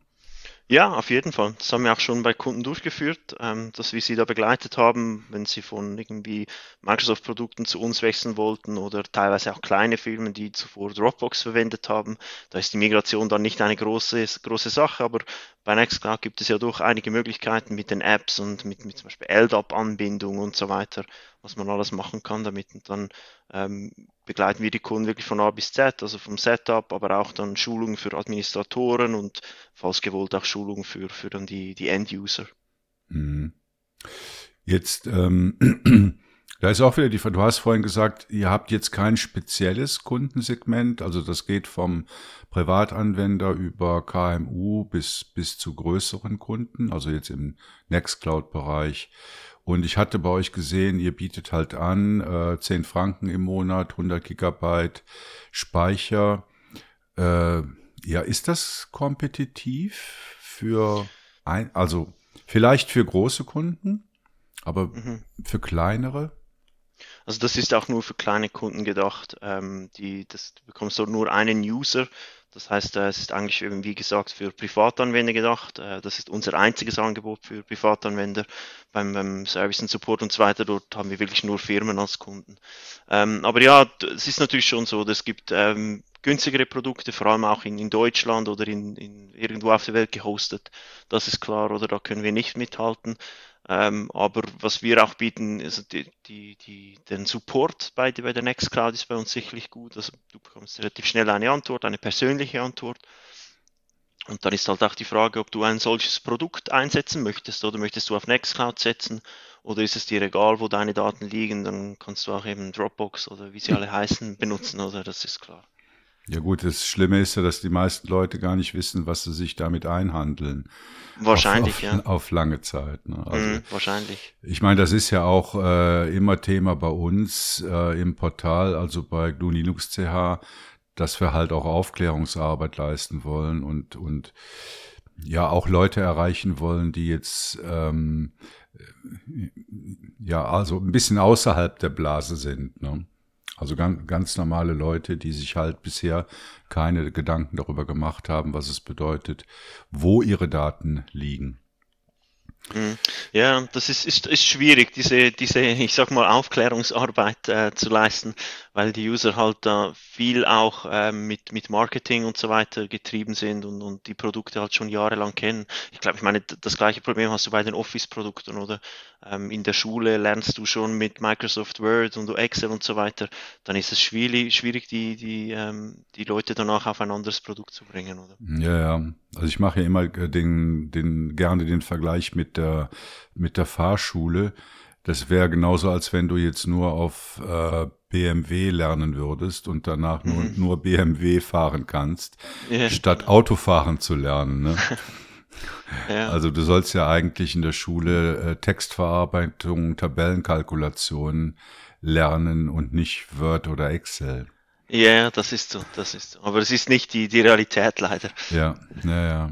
Ja, auf jeden Fall. Das haben wir auch schon bei Kunden durchgeführt, ähm, dass wir sie da begleitet haben, wenn sie von irgendwie Microsoft-Produkten zu uns wechseln wollten oder teilweise auch kleine Firmen, die zuvor Dropbox verwendet haben. Da ist die Migration dann nicht eine große, große Sache, aber bei Nextcloud gibt es ja doch einige Möglichkeiten mit den Apps und mit, mit zum Beispiel LDAP-Anbindung und so weiter, was man alles machen kann damit. Und dann ähm, begleiten wir die Kunden wirklich von A bis Z, also vom Setup, aber auch dann Schulungen für Administratoren und falls gewollt auch Schulungen für, für dann die, die End-User. Mhm. Jetzt ähm, Da ist auch wieder die, du hast vorhin gesagt, ihr habt jetzt kein spezielles Kundensegment, also das geht vom Privatanwender über KMU bis, bis zu größeren Kunden, also jetzt im Nextcloud-Bereich. Und ich hatte bei euch gesehen, ihr bietet halt an, äh, 10 Franken im Monat, 100 Gigabyte Speicher. Äh, ja, ist das kompetitiv für ein, also vielleicht für große Kunden, aber mhm. für kleinere? Also das ist auch nur für kleine Kunden gedacht. Ähm, die, das, du bekommst so nur einen User. Das heißt, es ist eigentlich, wie gesagt, für Privatanwender gedacht. Äh, das ist unser einziges Angebot für Privatanwender. Beim, beim Service und Support und so weiter, dort haben wir wirklich nur Firmen als Kunden. Ähm, aber ja, es ist natürlich schon so, es gibt ähm, günstigere Produkte, vor allem auch in, in Deutschland oder in, in, irgendwo auf der Welt gehostet. Das ist klar, oder da können wir nicht mithalten. Ähm, aber was wir auch bieten, also die, die, die, den Support bei, bei der Nextcloud ist bei uns sicherlich gut. Also du bekommst relativ schnell eine Antwort, eine persönliche Antwort. Und dann ist halt auch die Frage, ob du ein solches Produkt einsetzen möchtest oder möchtest du auf Nextcloud setzen oder ist es dir egal, wo deine Daten liegen, dann kannst du auch eben Dropbox oder wie sie alle heißen benutzen, oder das ist klar. Ja gut, das Schlimme ist ja, dass die meisten Leute gar nicht wissen, was sie sich damit einhandeln. Wahrscheinlich, auf, auf, ja. Auf lange Zeit. Ne? Also, mm, wahrscheinlich. Ich meine, das ist ja auch äh, immer Thema bei uns äh, im Portal, also bei GNU Linux CH, dass wir halt auch Aufklärungsarbeit leisten wollen und, und ja auch Leute erreichen wollen, die jetzt ähm, ja also ein bisschen außerhalb der Blase sind. Ne? Also ganz, ganz normale Leute, die sich halt bisher keine Gedanken darüber gemacht haben, was es bedeutet, wo ihre Daten liegen. Mhm. Ja, das ist, ist, ist schwierig, diese, diese, ich sag mal, Aufklärungsarbeit äh, zu leisten, weil die User halt da viel auch äh, mit, mit Marketing und so weiter getrieben sind und, und die Produkte halt schon jahrelang kennen. Ich glaube, ich meine, das gleiche Problem hast du bei den Office-Produkten, oder? Ähm, in der Schule lernst du schon mit Microsoft Word und Excel und so weiter. Dann ist es schwierig, schwierig die, die, ähm, die Leute danach auf ein anderes Produkt zu bringen, oder? Ja, ja. Also ich mache ja immer den, den, gerne den Vergleich mit der, mit der Fahrschule. Das wäre genauso, als wenn du jetzt nur auf äh, BMW lernen würdest und danach nur, mhm. nur BMW fahren kannst, ja. statt Autofahren zu lernen. Ne? ja. Also du sollst ja eigentlich in der Schule äh, Textverarbeitung, Tabellenkalkulationen lernen und nicht Word oder Excel. Ja, das ist so, das ist so. Aber es ist nicht die, die Realität leider. Ja, ja, ja.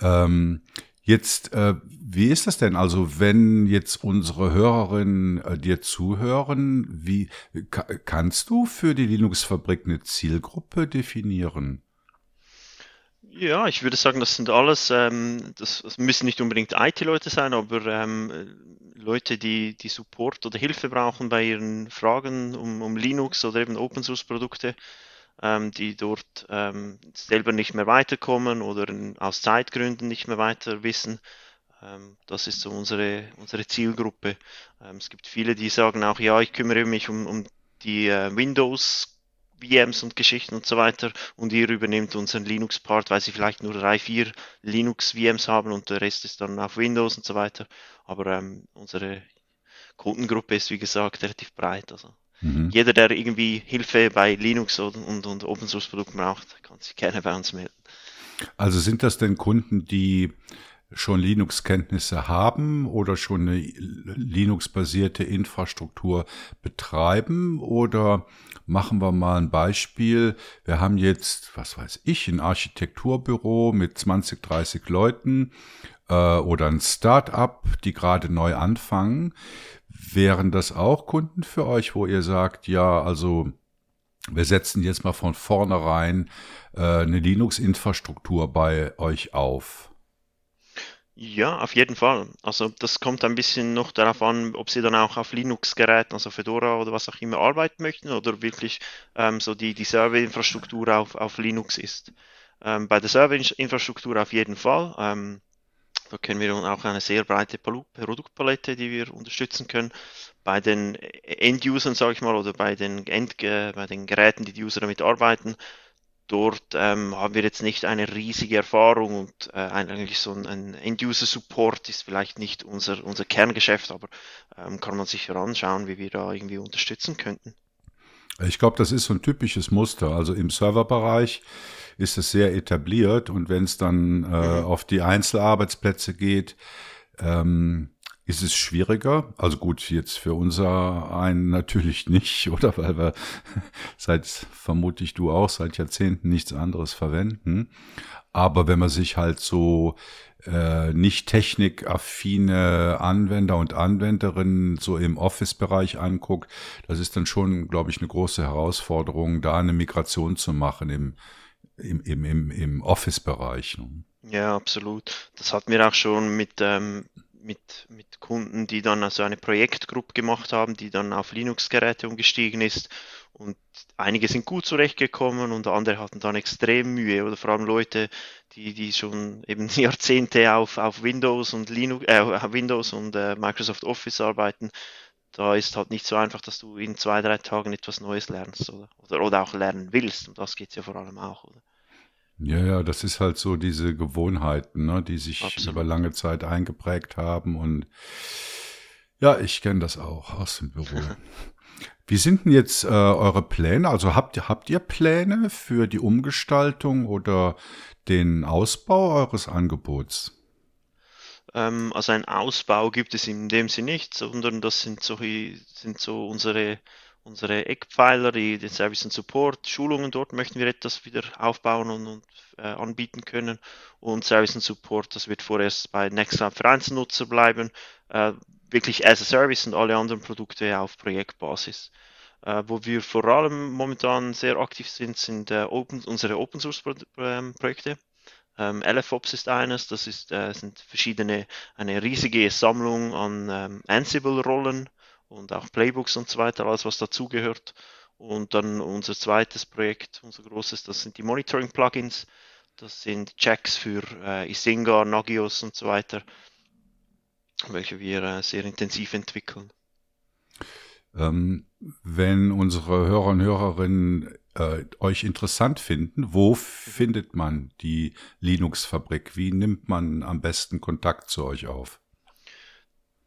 Ähm, jetzt, äh, wie ist das denn? Also, wenn jetzt unsere Hörerinnen äh, dir zuhören, wie kannst du für die Linux-Fabrik eine Zielgruppe definieren? Ja, ich würde sagen, das sind alles, ähm, das, das müssen nicht unbedingt IT-Leute sein, aber ähm, Leute, die, die Support oder Hilfe brauchen bei ihren Fragen um, um Linux oder eben Open Source Produkte, ähm, die dort ähm, selber nicht mehr weiterkommen oder in, aus Zeitgründen nicht mehr weiter wissen. Ähm, das ist so unsere, unsere Zielgruppe. Ähm, es gibt viele, die sagen auch, ja, ich kümmere mich um, um die äh, Windows VMs und Geschichten und so weiter und ihr übernimmt unseren Linux-Part, weil sie vielleicht nur drei, vier Linux-VMs haben und der Rest ist dann auf Windows und so weiter. Aber ähm, unsere Kundengruppe ist, wie gesagt, relativ breit. Also mhm. jeder, der irgendwie Hilfe bei Linux und, und, und Open Source Produkten braucht, kann sich gerne bei uns melden. Also sind das denn Kunden, die schon Linux-Kenntnisse haben oder schon eine Linux-basierte Infrastruktur betreiben oder machen wir mal ein Beispiel. Wir haben jetzt, was weiß ich, ein Architekturbüro mit 20, 30 Leuten äh, oder ein Start-up, die gerade neu anfangen. Wären das auch Kunden für euch, wo ihr sagt, ja, also wir setzen jetzt mal von vornherein äh, eine Linux-Infrastruktur bei euch auf? Ja, auf jeden Fall. Also das kommt ein bisschen noch darauf an, ob Sie dann auch auf Linux-Geräten, also Fedora oder was auch immer, arbeiten möchten oder wirklich ähm, so die, die Serverinfrastruktur auf, auf Linux ist. Ähm, bei der Serverinfrastruktur auf jeden Fall. Ähm, da kennen wir auch eine sehr breite Produktpalette, die wir unterstützen können. Bei den End-Usern, sage ich mal, oder bei den, End bei den Geräten, die die User damit arbeiten, Dort ähm, haben wir jetzt nicht eine riesige Erfahrung und äh, eigentlich so ein, End-User-Support ist vielleicht nicht unser, unser Kerngeschäft, aber ähm, kann man sich anschauen, wie wir da irgendwie unterstützen könnten. Ich glaube, das ist so ein typisches Muster. Also im Serverbereich ist es sehr etabliert und wenn es dann äh, mhm. auf die Einzelarbeitsplätze geht, ähm, ist es schwieriger. Also gut, jetzt für unser einen natürlich nicht, oder? Weil wir seit, vermutlich du auch, seit Jahrzehnten nichts anderes verwenden. Aber wenn man sich halt so äh, nicht technikaffine Anwender und Anwenderinnen so im Office-Bereich anguckt, das ist dann schon, glaube ich, eine große Herausforderung, da eine Migration zu machen im, im, im, im, im Office-Bereich. Ne? Ja, absolut. Das hatten wir auch schon mit, ähm, mit, mit Kunden, die dann also eine Projektgruppe gemacht haben, die dann auf Linux-Geräte umgestiegen ist. Und einige sind gut zurechtgekommen und andere hatten dann extrem Mühe. Oder vor allem Leute, die, die schon eben Jahrzehnte auf, auf Windows und Linux, äh, Windows und äh, Microsoft Office arbeiten. Da ist halt nicht so einfach, dass du in zwei, drei Tagen etwas Neues lernst oder, oder, oder auch lernen willst. Um das geht es ja vor allem auch, oder? Ja, ja, das ist halt so diese Gewohnheiten, ne, die sich Absolut. über lange Zeit eingeprägt haben. Und ja, ich kenne das auch aus dem Büro. Wie sind denn jetzt äh, eure Pläne? Also habt, habt ihr Pläne für die Umgestaltung oder den Ausbau eures Angebots? Ähm, also ein Ausbau gibt es in dem Sinne nicht, sondern das sind so, sind so unsere unsere Eckpfeiler, die, den Service und Support, Schulungen dort möchten wir etwas wieder aufbauen und, und äh, anbieten können. Und Service und Support, das wird vorerst bei Nextcloud für Einzelnutzer bleiben, äh, wirklich as a Service und alle anderen Produkte auf Projektbasis. Äh, wo wir vor allem momentan sehr aktiv sind, sind äh, open, unsere Open Source ähm, Projekte. Ähm, LFOps ist eines, das ist, äh, sind verschiedene, eine riesige Sammlung an ähm, Ansible-Rollen, und auch Playbooks und so weiter, alles was dazugehört. Und dann unser zweites Projekt, unser großes, das sind die Monitoring-Plugins. Das sind Checks für äh, Isinga, Nagios und so weiter, welche wir äh, sehr intensiv entwickeln. Ähm, wenn unsere Hörer und Hörerinnen äh, euch interessant finden, wo findet man die Linux-Fabrik? Wie nimmt man am besten Kontakt zu euch auf?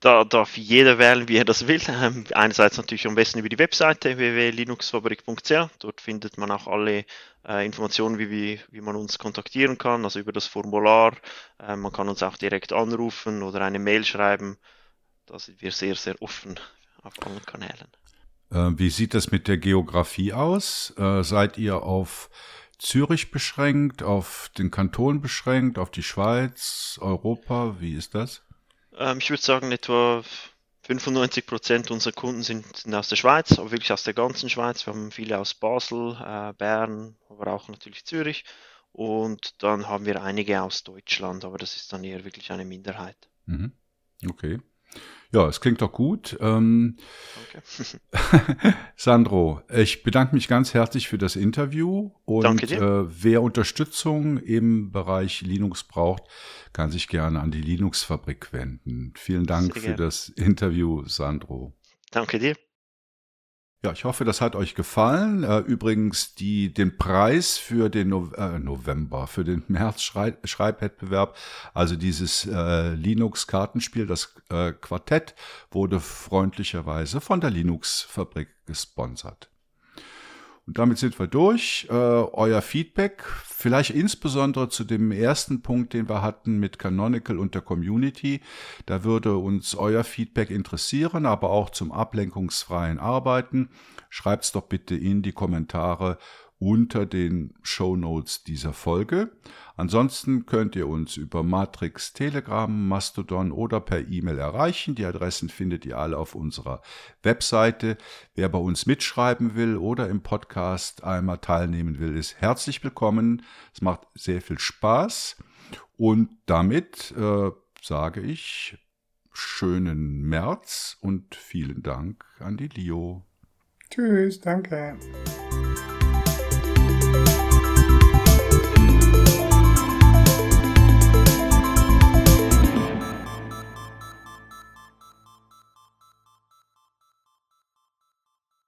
Da darf jeder wählen, wie er das will. Ähm, einerseits natürlich am besten über die Webseite www.linuxfabrik.ch. Dort findet man auch alle äh, Informationen, wie, wie, wie man uns kontaktieren kann, also über das Formular. Äh, man kann uns auch direkt anrufen oder eine Mail schreiben. Da sind wir sehr, sehr offen auf allen Kanälen. Äh, wie sieht das mit der Geografie aus? Äh, seid ihr auf Zürich beschränkt, auf den Kanton beschränkt, auf die Schweiz, Europa? Wie ist das? Ähm, ich würde sagen, etwa 95 Prozent unserer Kunden sind, aus der Schweiz, aber wirklich aus der ganzen Schweiz. Wir haben viele aus Basel, äh, Bern, aber auch natürlich Zürich. Und dann haben wir einige aus Deutschland, aber das ist dann eher wirklich eine Minderheit. Mhm. Okay. Ja, es klingt doch gut. Ähm, Danke. Sandro, ich bedanke mich ganz herzlich für das Interview und Danke dir. Äh, wer Unterstützung im Bereich Linux braucht, kann sich gerne an die Linux-Fabrik wenden. Vielen Dank für das Interview, Sandro. Danke dir. Ja, ich hoffe, das hat euch gefallen. Äh, übrigens, die, den Preis für den no äh, November, für den März-Schreibwettbewerb, also dieses äh, Linux-Kartenspiel, das äh, Quartett, wurde freundlicherweise von der Linux-Fabrik gesponsert. Damit sind wir durch. Äh, euer Feedback, vielleicht insbesondere zu dem ersten Punkt, den wir hatten mit Canonical und der Community. Da würde uns euer Feedback interessieren, aber auch zum ablenkungsfreien Arbeiten. Schreibt's doch bitte in die Kommentare unter den Show Notes dieser Folge. Ansonsten könnt ihr uns über Matrix, Telegram, Mastodon oder per E-Mail erreichen. Die Adressen findet ihr alle auf unserer Webseite. Wer bei uns mitschreiben will oder im Podcast einmal teilnehmen will, ist herzlich willkommen. Es macht sehr viel Spaß. Und damit äh, sage ich schönen März und vielen Dank an die Lio. Tschüss, danke.